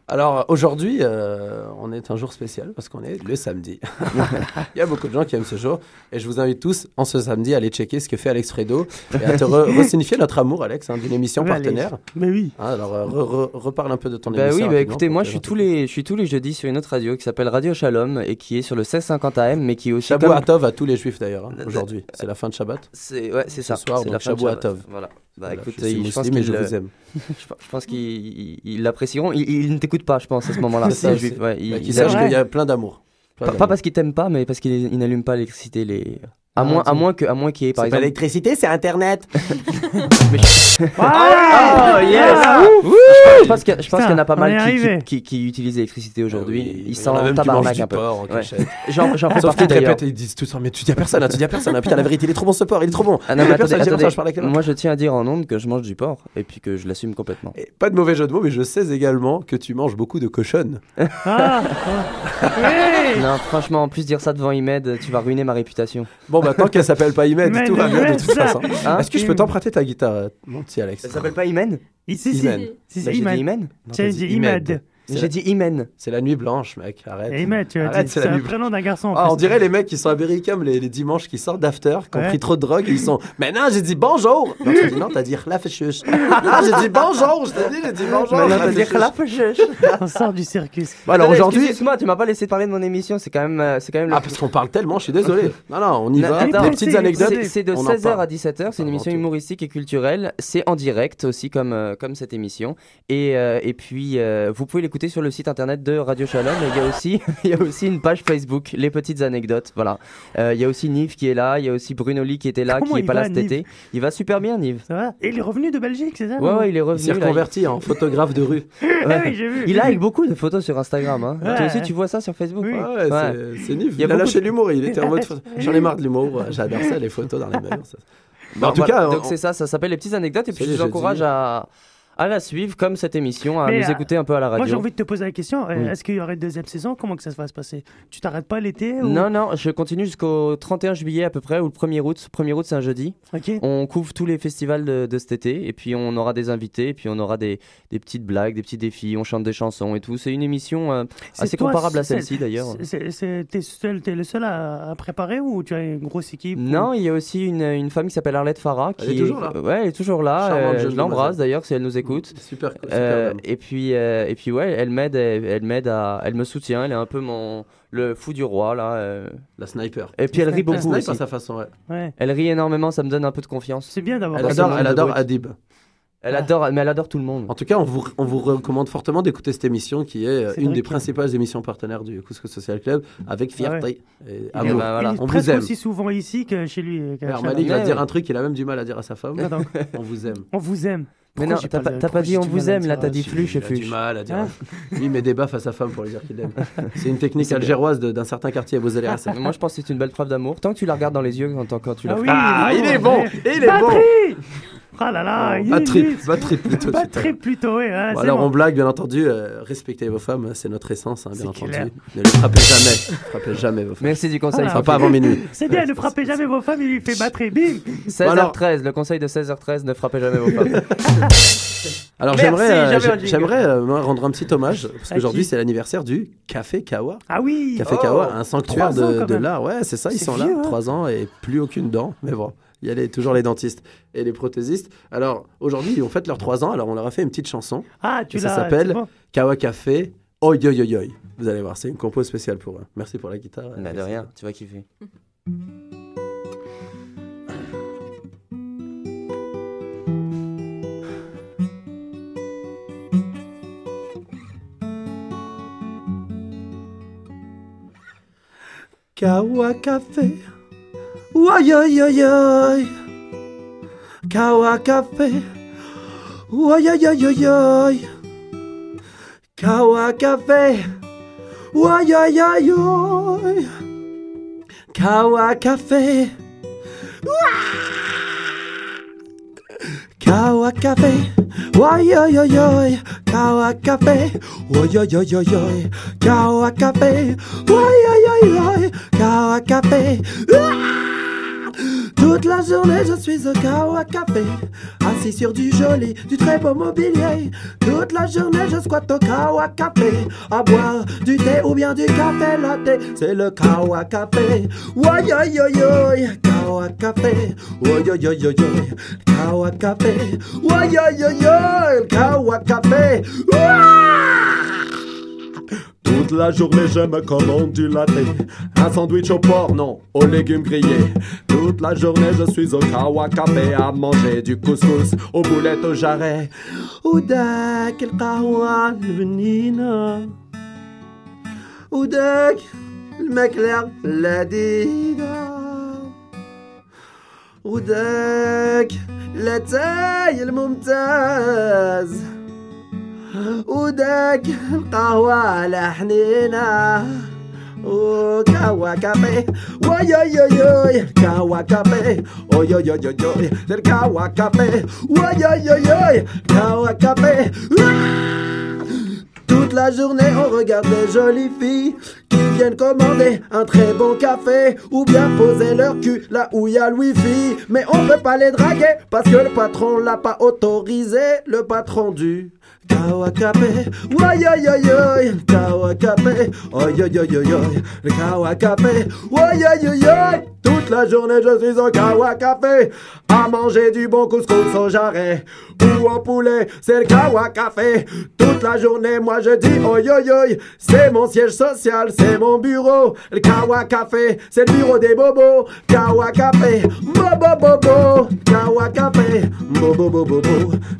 Alors aujourd'hui, euh, on est un jour spécial parce qu'on est le samedi. Il y a beaucoup de gens qui aiment ce jour et je vous invite tous en ce samedi à aller checker ce que fait Alex Fredo et à te re- resignifier notre amour, Alex, hein, d'une émission partenaire. Mais oui. Hein, alors euh, re- re- reparle un peu de ton Bah émission. oui, bah écoutez, moi je suis tous les, je suis tous les jeudis sur une autre radio qui s'appelle Radio Shalom et qui est sur le 1650 AM, mais qui est aussi Shabbat comme- Atov à tous les juifs d'ailleurs hein, aujourd'hui. C'est la fin de Shabbat. C'est ouais, c'est Ce ça. soir, c'est donc, la fin de Shabbat. Voilà. Bah Voilà, écoute, je il- je pense qu'ils je le- vous aime. je pense- qu'ils ils- ils l'apprécieront. Ils, ils ne t'écoutent pas, je pense à ce moment-là. Bah, ils- ils- sachent vrai. qu'il y a plein d'amour. Pas, parce qu'ils t'aiment pas, mais parce qu'ils ils n'allument pas l'électricité les À moins, à moins que, à moins qu'il y ait par exemple. l'électricité, c'est Internet. Mais je- Ah, Oh yes Ah, Je pense qu'il y a- je pense Putain, qu'il y en a pas on mal est qui, arrivé. qui, qui, qui utilisent l'électricité aujourd'hui. Oui, Ils sont en tabarnak du un peu. Ouais. J'en j'en fais Sauf partie qu'ils te d'ailleurs. répètent, ils disent tout ça, mais tu dis à personne, hein, tu dis à personne. hein. Putain, la vérité, il est trop bon ce porc, il est trop bon. Ah non, mais personne attendez, je parle moi je tiens à dire en ondes que je mange du porc et puis que je l'assume complètement. Et pas de mauvais jeu de mots, mais je sais également que tu manges beaucoup de cochonnes. Ah, ah. Oui. Non, franchement, en plus dire ça devant Imed, tu vas ruiner ma réputation. Bon, bah tant qu'elle s'appelle pas Imed, Imed, tout va bien de toute ça. façon. Hein Est-ce que je peux t'emprunter ta guitare, euh, mon petit Alex Ça s'appelle pas Imen Ici, si, Imen. si, Bah, c'est J'ai dit Imed. Imen Non, J'ai t'as dit dit Imed. J'ai dit Imen. C'est la nuit blanche, mec, arrête. Imed, tu as Arrête, dit. c'est un prénom d'un garçon. Ah, on dirait les mecs qui sont à Berry-UQAM les, les dimanches qui sortent d'after, qui ont pris trop de drogue, ils sont. Mais non, j'ai dit bonjour. Non, non, t'as dit. Non, j'ai dit bonjour. Je t'ai dit, j'ai dit bonjour. Maintenant, t'as la dit fichuche. On sort du circus. Bon, alors aujourd'hui. Excuse-moi, tu m'as pas laissé parler de mon émission, c'est quand même. euh, C'est quand même le- Ah, parce qu'on parle tellement, je suis désolé. Non, non, on y Non, va. attends, les petites c'est- anecdotes. C'est- de on en 16h parle. à 17h, c'est une émission humoristique et culturelle. C'est en direct aussi, comme, euh, comme cette émission. Et, euh, et puis, vous pouvez l'écouter sur le site internet de Radio Shalom. Et il y a aussi, il y a aussi une page Facebook, Les Petites Anecdotes. Voilà. Euh, Il y a aussi Nive qui est là. Il y a aussi Bruno Lee qui était là, Comment qui est il pas va, là cet Nive été. Il va super bien, Nive. Ça va Et il est revenu de Belgique, c'est ça Ouais, ouais, il est Il revenu. s'est là. reconverti en photographe de rue. Ah Ouais. oui, j'ai vu. Il like beaucoup de photos sur Instagram. Hein. Ouais. Toi aussi, tu vois ça sur Facebook? Oui. Ouais, Ouais. c'est- nul. Il y a Il a lâché de- l'humour. Il était en mode. J'en ai marre de l'humour. J'adore ça, les photos dans les ça. Bon, en tout voilà. cas, donc on- c'est ça, ça s'appelle les petites anecdotes et puis je les vous encourage à, à la suivre comme cette émission, à Mais, nous euh, écouter un peu à la Moi, j'ai radio. envie de te poser la question. euh, Oui. Est-ce qu'il y aurait une deuxième saison? Comment que ça va se passer? Tu t'arrêtes pas l'été ou... Non, non, je continue jusqu'au 31 juillet à peu près, ou le 1er août. 1er août, c'est un jeudi. Ok. On couvre tous les festivals de, de cet été, et puis on aura des invités, et puis on aura des, des petites blagues, des petits défis, on chante des chansons et tout. C'est une émission euh, C'est assez toi, comparable à celle-ci d'ailleurs. c'est- c'est- T'es seul- t'es le seul à, à préparer ou tu as une grosse équipe Non, il y a aussi une, une femme qui s'appelle Arlette Farah. Qui Elle est toujours là. Ouais, elle est toujours là. Euh, je l'embrasse d'ailleurs si elle nous écoute. Super, super. Euh, et puis euh, et puis ouais, elle m'aide, elle, elle m'aide à, elle me soutient, elle est un peu mon le fou du roi là. euh. La sniper. Et puis elle rit beaucoup aussi. sa façon, ouais. Ouais. Elle rit énormément, ça me donne un peu de confiance. C'est bien d'avoir. Elle Ouais, adore, elle le adore. Adib. Elle adore, mais elle adore tout le monde. En tout cas, on vous, on vous recommande fortement d'écouter cette émission qui est une des principales émissions partenaires du Couscous Social Club avec fierté et amour. bah, voilà. il est On vous aime. aussi souvent ici que chez lui. Alors. Malik va Ouais, dire ouais. un truc qu'il a même du mal à dire à sa femme. Attends, On vous aime. on vous aime. Mais non, t'as pas, dit on vous aime, là t'as ça dit fluche et Il a du mal à dire. Hein Lui, il met des baffes à sa femme pour lui dire qu'il l'aime. C'est une technique algéroise d'un certain quartier à Beauzélé. Moi je pense que c'est une belle preuve d'amour. Tant que tu la regardes dans les yeux quand, quand tu la Ah oui, Ah, il est bon Il est bon Ah là là, trip, bad trip plutôt. Très plutôt, ouais. ouais, Bon, c'est alors bon. on blague bien entendu, euh, respectez vos femmes, c'est notre essence hein, bien entendu. clair. Ne les frappez jamais, frappez jamais vos femmes. Merci du conseil. Ah, Enfin pas avant minuit. C'est bien, ne frappez jamais vos femmes, il lui fait batterie, bim 16h13, le conseil de 16h13, ne frappez jamais vos femmes. Alors j'aimerais euh, j'aimerais euh, rendre un petit hommage parce qu'aujourd'hui c'est l'anniversaire du Café Kawa. Ah oui Café Oh, Kawa, un sanctuaire de, de l'art. Ouais, c'est ça, ils sont vieux, là, hein. trois ans et plus aucune dent. Mais bon, il y a les- toujours les dentistes et les prothésistes. Alors aujourd'hui ils ont fait leurs trois ans, alors on leur a fait une petite chanson. Ah, tu Et ça l'as. s'appelle bon. Kawa Café. Oi oi oi oi. Vous allez voir, c'est une compo spéciale pour eux. Merci pour la guitare. Bah, de rien, tu vas kiffer. Kawa Café. Oi oi oi oi. Kawa Café. Oi oi oi oi oi. Kawa Café. Oi oi oi oi. Kawa Café. Kawa Café. Oi oi oi oi. Kawa Café. Oi oi oi oi oi. Kawa Café. Oi oi oi oi. Kawa Café. Ah Toute la journée je suis au Kawa Café Assis sur du joli, du très beau mobilier. Toute la journée je squatte au Kawa Café À boire du thé ou bien du café latte. C'est le Café oi Kawa Café Oi oi oi oi Kawa Café Oi oi oi Café Ouah toute la journée je me commande du latte Un sandwich au porc, non, aux légumes grillés Toute la journée je suis au Kawa Café À manger du couscous aux boulettes au jarret وذاك القهوة البنينة وذاك الماكلة اللذيذة وداك لاتاي الممتاز وداك القهوة على حنينة وكاوا كافي ويويويوي كاوا كافي ويويويوي الكاوا كافي ويويويوي كاوا كافي Toute la journée, on regarde les jolies filles qui viennent commander un très bon café ou bien poser leur cul là où il y a le wifi. Mais on peut pas les draguer parce que le patron l'a pas autorisé, le patron du Kawakape, Wayoyoyoy, Kawakape, Oyoyoyoyoy, le Kawakape, Wayoyoyoy. Toute la journée je suis au Kawakape, à manger du bon couscous au jarret ou au poulet, c'est le Kawakape. Toute la journée moi je dis Oyoyoy, c'est mon siège social, c'est mon bureau, le Kawakape, c'est le bureau des bobos, Kawakape, bobo bobo, Kawakape, bobo bobo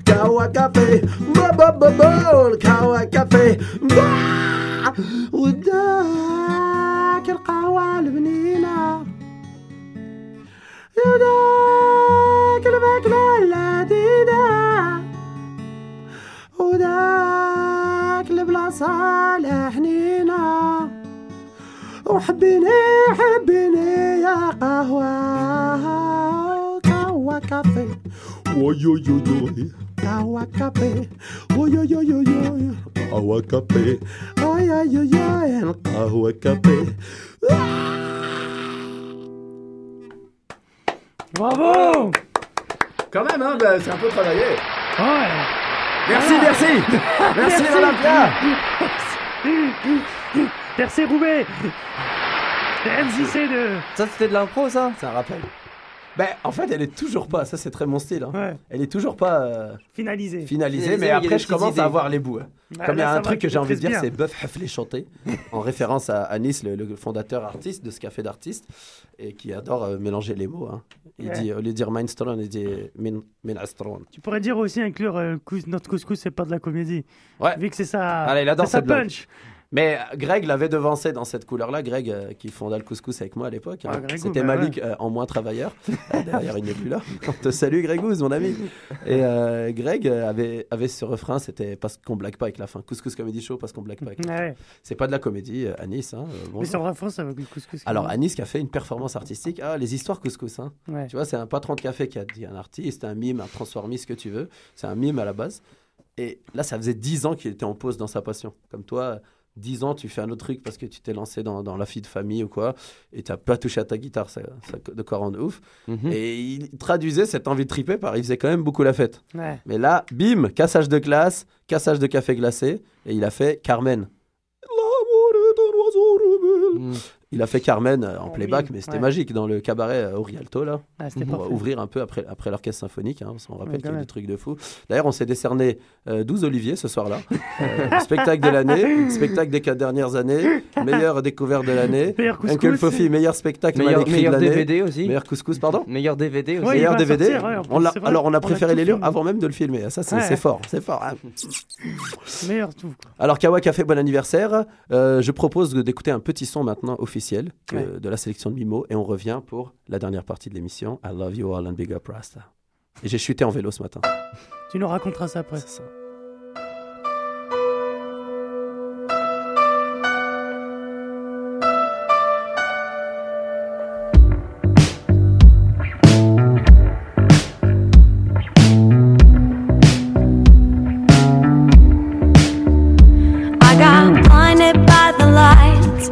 Kawakape, bobo القهوة كافيه وداك القهوة البنينة وداك الماكلة اللذيذة وداك البلاصة الحنينة وحبيني حبيني يا قهوة قهوة كافي وي وي وي Kawakape. Oy, oy, oy, oy, oy. Kawakape. Oy, oy, oy, oy. Bravo! Quand même, hein, ben, c'est un peu travaillé. Ouais. Merci, ah. merci. merci, merci. l'Olympia. Merci, Roubaix. MJC de... Ça, c'était de l'impro, ça? Ça rappelle. Ben, en fait, elle est toujours pas, ça c'est très mon style, hein. Ouais, elle est toujours pas euh, finalisé. finalisée, Finalisée, mais après je commence idées. à avoir les bouts. hein. Bah, Comme il y a ça un truc que j'ai envie de dire, c'est Bœuf Heffley chanté, en référence à Anis, le, le fondateur artiste de ce café d'artistes, et qui adore euh, mélanger les mots. hein. Il Ouais. dit, au lieu de dire Mindstron, il dit Min, Minastron. Tu pourrais dire aussi inclure euh, cous- notre couscous, c'est pas de la comédie. Ouais. Vu que c'est ça. Allez, il adore cette blague. Mais Greg l'avait devancé dans cette couleur-là. Greg, euh, qui fonda le couscous avec moi à l'époque. hein. Ah, Grégou, C'était bah Malik euh, en moins travailleur. Euh, D'ailleurs, il n'est plus là. On te salue, Grégouze, mon ami. Et euh, Greg avait, avait ce refrain c'était parce qu'on blague pas avec la fin. Couscous Comedy Show, parce qu'on blague pas avec la fin. Ouais. C'est pas de la comédie, euh, Anis. Hein. Mais c'est en France avec le couscous. Alors, Anis qui a fait une performance artistique. Ah, les histoires couscous. Hein. Ouais. Tu vois, c'est un patron de café qui a dit un artiste, un mime, un transformiste, ce que tu veux. C'est un mime à la base. Et là, ça faisait 10 ans qu'il était en pause dans sa passion. Comme toi, 10 ans, tu fais un autre truc parce que tu t'es lancé dans, dans la fille de famille ou quoi, et tu n'as pas touché à ta guitare, ça, ça de quoi rendre ouf. Mhm. Et il traduisait cette envie de triper par il faisait quand même beaucoup la fête. Ouais. Mais là, bim, cassage de classe, cassage de café glacé, et il a fait Carmen. L'amour est un oiseau rebelle. Mm. Il a fait Carmen euh, en playback, mais c'était ouais. magique dans le cabaret euh, au Rialto, là Ah, pour ouvrir un peu après, après l'orchestre symphonique. Hein, parce qu'on rappelle qu'il y a des trucs de fou. D'ailleurs, on s'est décerné euh, 12 Olivier ce soir-là. Euh, spectacle de l'année, spectacle des quatre dernières années, meilleure découverte de l'année. Meilleur Uncle couscous. Fofi, meilleur spectacle Meilleur, écrit de meilleur. DVD aussi. Meilleur couscous, pardon Meilleur DVD aussi. Ouais, Meilleur DVD. sortir, ouais, on vrai. alors, on a On a préféré tout les lire avant même de le filmer. Ah, Ça, c'est fort, c'est fort. hein. Meilleur tout. Alors, Kawa Café, bon anniversaire. Euh, je propose d'écouter un petit son maintenant officiel que- Ouais. de la sélection de Mimo et on revient pour la dernière partie de l'émission. I love you all and big up Rasta. Et j'ai chuté en vélo ce matin. Tu nous raconteras ça après. C'est ça. I got blinded by the lights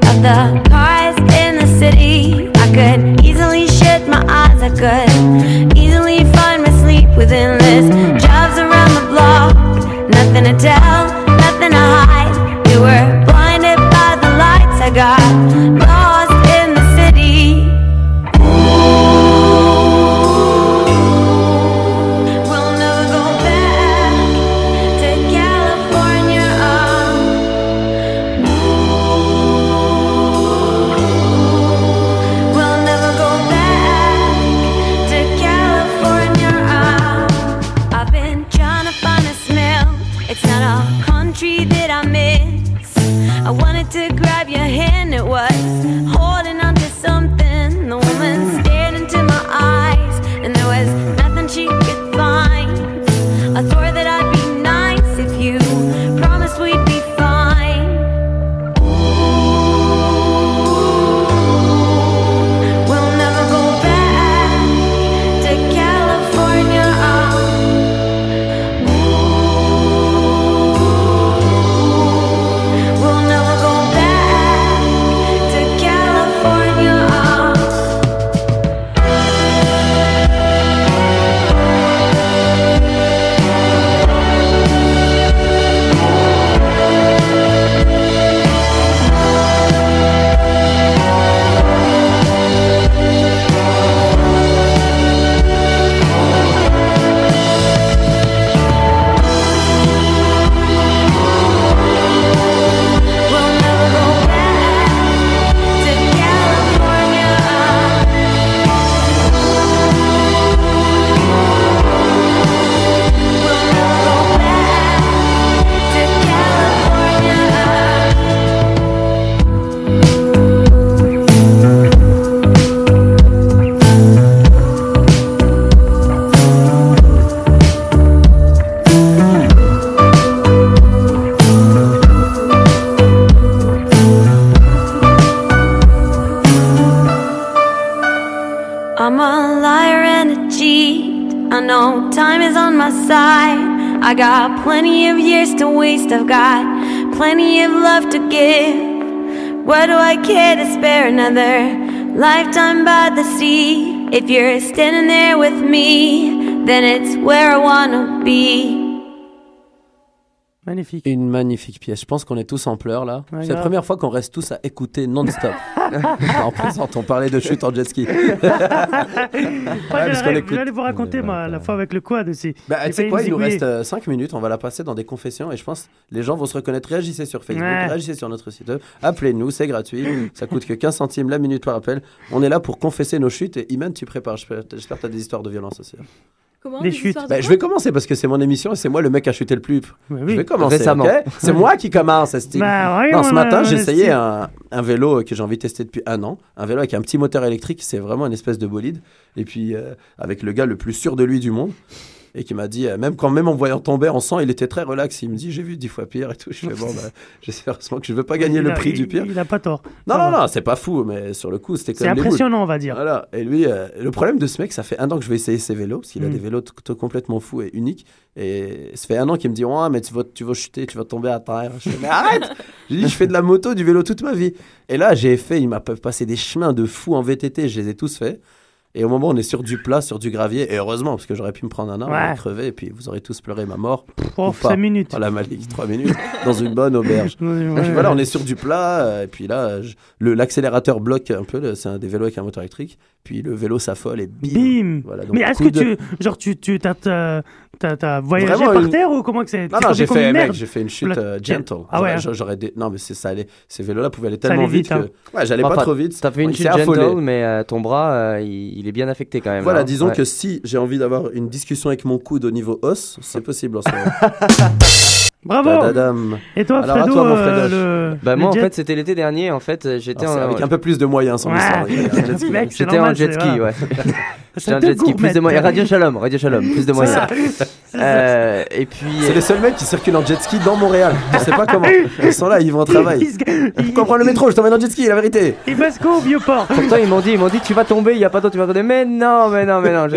I've got plenty of love to give. What do I care to spare another lifetime by the sea? If you're standing there with me, then it's where I wanna be. Magnifique. Une magnifique pièce. Je pense qu'on est tous en pleurs là. Ouais, c'est la première fois qu'on reste tous à écouter non-stop. en plaisantant, on parlait de chute en jet ski. J'allais vous raconter, moi, la fois avec le quad aussi. Bah, tu sais quoi, il nous reste 5 minutes, on va la passer dans des confessions et je pense les gens vont se reconnaître. Réagissez sur Facebook, Ouais. réagissez sur notre site web, appelez-nous, c'est gratuit, ça coûte que 15 centimes la minute par appel. On est là pour confesser nos chutes et Iman, tu prépares, j'espère j'espère que tu as des histoires de violence aussi. Comment Des des chutes. de Bah, je vais commencer parce que c'est mon émission et c'est moi le mec à chuter le plus. Ouais, Je vais commencer, C'est moi qui commence, Steve. Bah, ouais, Non, on ce a- matin, j'ai a essayé un vélo que j'ai envie de tester depuis un an. Un vélo avec un petit moteur électrique, c'est vraiment une espèce de bolide. Et puis, euh, avec le gars le plus sûr de lui du monde. Et qui m'a dit, euh, même quand même en me voyant tomber en sang, il était très relax. Il me dit, j'ai vu dix fois pire et tout. Je fais, bon, bah, j'espère heureusement que je veux pas gagner Il le a- prix il- du pire. Il a pas tort. Non, non, non, c'est pas fou, mais sur le coup, c'était C'est comme boules. impressionnant, on va dire. Voilà. Et lui, euh, le problème de ce mec, ça fait un an que je vais essayer ses vélos, parce qu'il a Mm. des vélos complètement fous et uniques. Et ça fait un an qu'il me dit, ouais, mais tu vas, tu vas chuter, tu vas tomber à terre. Je fais, mais arrête J'ai dit, je fais de la moto, du vélo toute ma vie. Et là, j'ai fait, il m'a passé des chemins de fou en VTT, je les ai tous faits. Et au moment où on est sur du plat, sur du gravier, et heureusement, parce que j'aurais pu me prendre un arbre Ouais. et crever, et puis vous aurez tous pleuré ma mort. Oh, pas. 5 minutes. La Malik, 3 minutes, dans une bonne auberge. Ouais, Et puis voilà, on est sur du plat, euh, et puis là, je- le- l'accélérateur bloque un peu, c'est un des vélos avec un moteur électrique, puis le vélo s'affole et bim. Bim Voilà, donc Mais est-ce que de- tu, genre, tu, tu t'as, t'as, t'as- t'as voyagé Vraiment par une- terre ou comment que c'est? Non, non, j'ai fait, mec, j'ai fait une chute euh, gentle. Ah ouais, J'aurais- j'a- J'aurais des... Non, mais c'est ça allait. Ces vélos-là pouvaient aller tellement allait vite, vite, hein. que. Ouais, j'allais pas trop vite. T'as fait une chute gentle, mais euh, ton bras, il, il est bien affecté quand même. Voilà, hein. disons Ouais. que si j'ai envie d'avoir une discussion avec mon coude au niveau os, c'est possible en ce moment. Bravo Tadadam. Et toi, Alors, à Fredo, toi, mon euh, Fredoche. le, Bah le moi en jet fait c'était l'été dernier en fait euh, j'étais en avec un peu plus de moyens, son Ouais. Il c'est j'étais en jet ski ouais j'étais en jet ski plus de moyens Radio Shalom Radio Shalom plus de moyens. Euh, et puis C'est les seuls mecs qui circulent en jet ski dans Montréal. Je sais pas comment. Ils sont là, ils vont au travail. Il, il- Pourquoi prendre le métro Je t'emmène en jet ski, la vérité. il passe quoi au vieux port Pourtant ils m'ont dit, ils m'ont dit tu vas tomber, il y a pas d'autre, tu vas tomber. Mais non, mais non, mais non.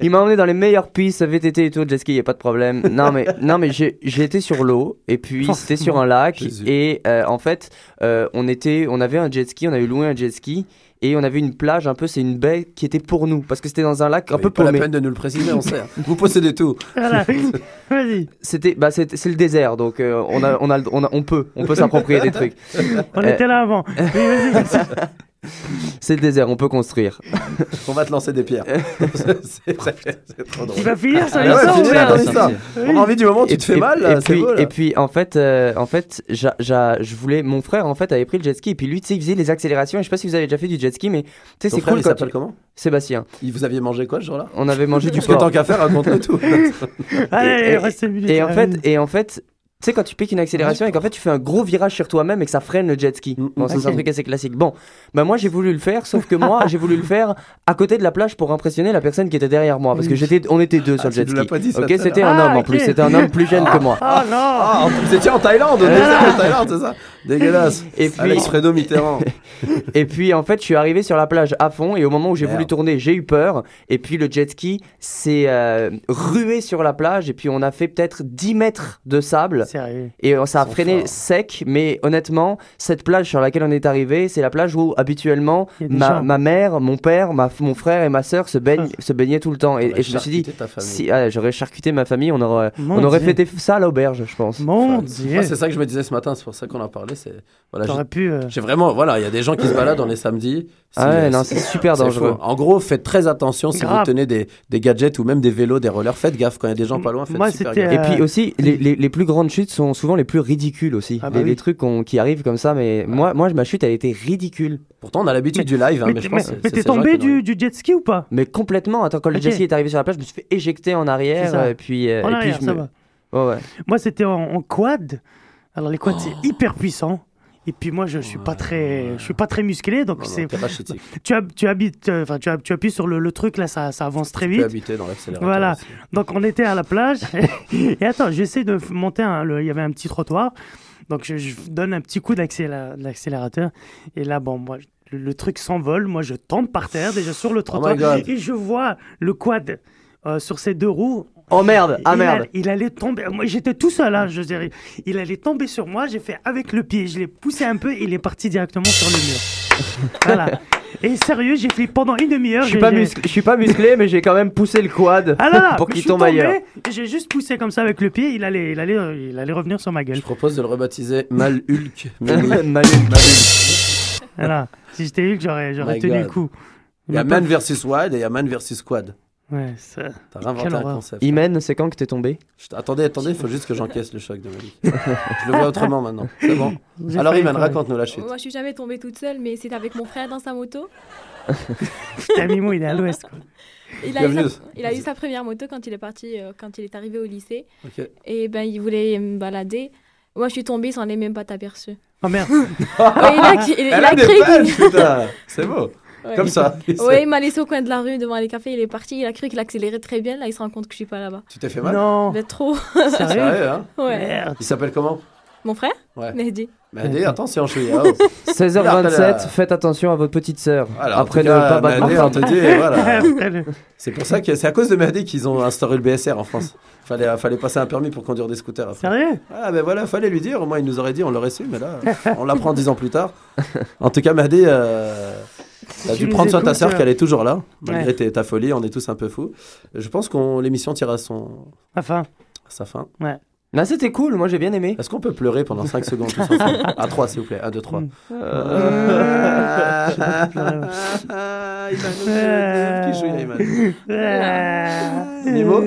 Il m'a emmené dans les meilleures pistes VTT et tout, jet ski, y a pas de problème. Non mais non mais j'ai j'ai été sur l'eau et puis c'était sur un lac Jésus. et euh, en fait euh, on était, on avait un jet ski, on avait loué un jet ski et on avait une plage un peu, c'est une baie qui était pour nous parce que c'était dans un lac un Mais peu pas la peine de nous le préciser, on sait. hein. Vous possédez tout. Voilà. Vas-y. C'était, bah c'est c'est le désert donc euh, on a, on a, on a, on peut, on peut s'approprier des trucs. On Euh, était là avant. C'est le désert, on peut construire. On va te lancer des pierres. c'est trop drôle. Il va finir son Ah ouais, histoire finis ou là, bien ton histoire. On a envie du moment où tu te fais mal, c'est puis, beau, et puis en fait, euh, en fait, je voulais, mon frère en fait avait pris le jet ski et puis lui, tu sais, il faisait les accélérations. Et je sais pas si vous avez déjà fait du jet ski, mais tu sais, c'est cool il s'appelle tu- comment? Sébastien. Il vous aviez mangé quoi ce jour-là? On avait mangé du Parce que porc. tant qu'à faire, raconte-le tout. Allez, Et- allez, reste une minute. Et en fait, Tu sais, quand tu piques une accélération et qu'en fait tu fais un gros virage sur toi-même et que ça freine le jet ski. Bon, ça, c'est un truc assez classique. Bon, bah moi j'ai voulu le faire, sauf que moi j'ai voulu le faire à côté de la plage pour impressionner la personne qui était derrière moi. Parce que j'étais, on était deux sur le tu jet ski. pas dit ça ok, c'était un homme Ah, en plus, c'était un homme plus jeune que moi. Oh non Ah, vous étiez en Thaïlande, en Thaïlande, c'est ça Dégueulasse. Et puis- Alex Fredo Mitterrand. Et puis en fait, je suis arrivé sur la plage à fond et au moment où j'ai voulu tourner, j'ai eu peur. Et puis le jet ski s'est euh, rué sur la plage et puis on a fait peut-être 10 mètres de sable. Sérieux. Et euh, ça a freiné sec, mais honnêtement, cette plage sur laquelle on est arrivé, c'est la plage où habituellement ma, ma mère, mon père, ma, mon frère et ma soeur se, baignent, se baignaient tout le temps. Et, je me suis dit, si ah, j'aurais charcuté ma famille, on aurait, Mon on aurait Dieu. fêté ça à l'auberge, je pense. Mon dieu. c'est ça que je me disais ce matin, c'est pour ça qu'on en parlait. C'est voilà, pu. euh, j'ai vraiment voilà, il y a des gens qui se baladent dans les samedis. Ah ouais, Si- non, c'est super dangereux. En gros, faites très attention si Grave. vous tenez des, des gadgets ou même des vélos, des rollers. Faites gaffe quand il y a des gens pas loin. Faites Moi, super. Et Euh, puis aussi, les, les, les plus grandes chutes sont souvent les plus ridicules aussi. Ah bah les, oui. les trucs qui arrivent comme ça, mais moi, moi, ma chute, elle était ridicule. Pourtant, on a l'habitude du live, hein, mais mais je t'es- pense mais- tombé du, du jet ski ou pas? Mais complètement, attends, quand le jet ski est arrivé sur la plage, je me suis fait éjecter en arrière. ça. Et puis, euh, En et puis arrière, je ça me- va. Ouais. Moi, c'était en, en quad. Alors, les quads, Oh. c'est hyper puissant. Et puis moi, je suis pas très, je suis pas très musclé, donc c'est. Tu, tu habites, euh, enfin, tu, tu appuies sur le, le truc là, ça, ça avance très Tu vite. habiter dans l'accélérateur. Voilà. aussi. Donc on était à la plage. et attends, j'essaie de monter. Il y avait un petit trottoir. Donc je, je donne un petit coup d'accélérateur. Et là, bon, moi, le, le truc s'envole. Moi, je tombe par terre déjà sur le trottoir. Oh God. et je vois le quad euh, sur ses deux roues. Oh merde, ah il, merde. allait- il allait tomber. Moi, j'étais tout seul. Hein, je dirais. Il allait tomber sur moi. J'ai fait avec le pied. Je l'ai poussé un peu. Il est parti directement sur le mur. voilà. Et sérieux, j'ai fait pendant une demi-heure. Je suis pas, musclé, je suis pas musclé, mais j'ai quand même poussé le quad Ah là là, pour qu'il tombe tombé, ailleurs. et J'ai juste poussé comme ça avec le pied, il allait, il allait, euh, il allait revenir sur ma gueule. Je propose de le rebaptiser Mal Hulk. Mini. Manu. Voilà. Si j'étais Hulk, j'aurais, tenu God. le coup. Il y a Man versus Wild et il y a Man versus Squad. Ouais, ça. T'as réinventé Quelle un horreur. concept. Imen, c'est quand que t'es tombé Attendez, attendez, il faut juste que j'encaisse le choc de Malik. je le vois autrement maintenant. C'est bon. J'ai Alors parler. raconte-nous la chute. Moi, je suis jamais tombée toute seule, mais c'était avec mon frère dans sa moto. Putain, Mimo, il est à l'ouest. quoi. Il a, eu sa, il a eu sa première moto quand il est parti, euh, quand il est arrivé au lycée. Et ben, il voulait me balader. Moi, je suis tombée sans les même pas aperçu. Oh merde. Il a, il, il Elle a a des cru C'est beau. Comme ça. Ouais, il m'a laissé au coin de la rue devant les cafés. Il est parti. Il a cru qu'il accélérait très bien. Là, il se rend compte que je suis pas là-bas. Tu t'es fait mal Non. Mais trop. Sérieux? Sérieux, hein? Ouais. Merde. Il s'appelle comment? Mon frère? Ouais. Mehdi. Mehdi, attention, je suis là. oh. 16h27, faites attention à votre petite sœur. Voilà, Après ne cas, pas battre Mehdi, ma on te dit, voilà. C'est pour ça que c'est à cause de Mehdi qu'ils ont instauré le BSR en France. Fallait, fallait passer un permis pour conduire des scooters. après. Sérieux? Ah ben voilà, fallait lui dire, au moins il nous aurait dit, on l'aurait su, mais là, on l'apprend dix ans plus tard. En tout cas, Mehdi, euh, t'as dû prendre soin de ta sœur euh, qu'elle est toujours là, malgré Ouais. ta folie, on est tous un peu fous. Je pense que l'émission tire à, son, Enfin, à sa fin. Là, c'était cool, moi j'ai bien aimé. Est-ce qu'on peut pleurer pendant 5 secondes tous ensemble À 3 s'il vous plaît, 1, 2, 3. Mm. Ah, J'ai pas pu pleurer, ouais. ah, Iman, le petit chouïa, Iman. euh, Nemo?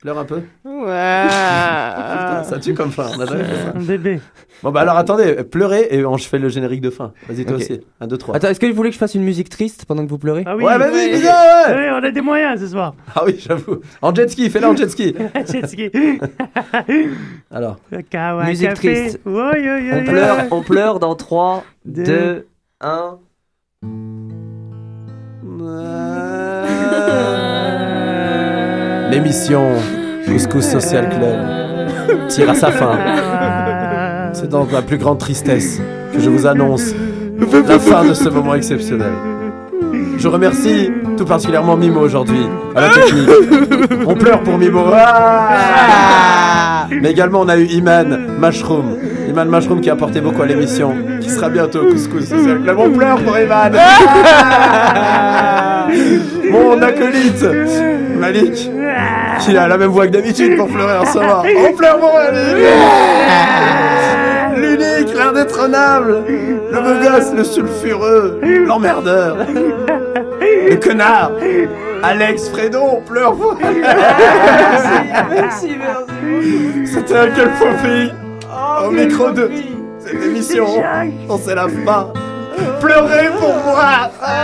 Pleure un peu Putain, Ça tue comme fin, on a jamais fait ça. un bébé. Bon bah alors attendez, pleurez et on, je fais le générique de fin. Vas-y toi Ok. aussi. 1, 2, 3. Attends, est-ce que vous voulez que je fasse une musique triste pendant que vous pleurez? Ah oui. Ouais, vas-y, Ouais. ouais Oui, on a des moyens ce soir. Ah oui, j'avoue. En jet ski, fais-le en jet ski. Jet ski. Alors, Kawa Musique café. triste. Ouais, ouais, ouais, On ouais. pleure, on pleure dans 3, Deux. 2, 1. L'émission Couscous Social Club tire à sa fin. C'est dans la plus grande tristesse que je vous annonce la fin de ce moment exceptionnel. Je remercie tout particulièrement Mimo aujourd'hui, à la technique. On pleure pour Mimo. Ah Mais également, on a eu Iman Mushroom. Iman Mushroom qui a apporté beaucoup à l'émission, qui sera bientôt au Couscous Social Club. On pleure pour Iman. Ah Mon acolyte, Malik, qui a la même voix que d'habitude pour pleurer en ce moment. On pleure pour Malik. L'unique, l'indétrônable, le beau gosse, le sulfureux, l'emmerdeur, le connard, Alex Fredo, on pleure pour Merci, merci. C'était un quel faux fille au micro de cette émission. On c'est la fin. Pleurez pour moi. Ah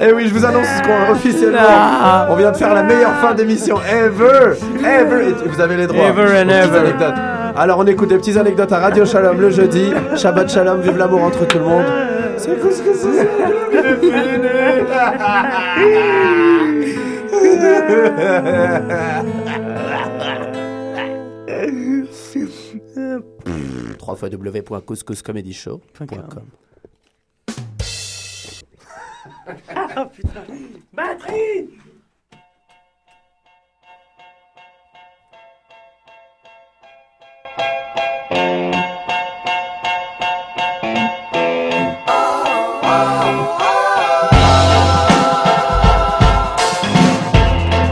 Eh oui, je vous annonce qu'on officiellement, Ah. on vient de faire la meilleure fin d'émission ever, ever. Et vous avez les droits. Ever and ever. anecdotes. Alors on écoute des petites anecdotes à Radio Shalom le jeudi. Shabbat Shalom, vive l'amour entre tout le monde. C'est quoi ce que c'est www.couscouscomedyshow.com. Ah putain Batterie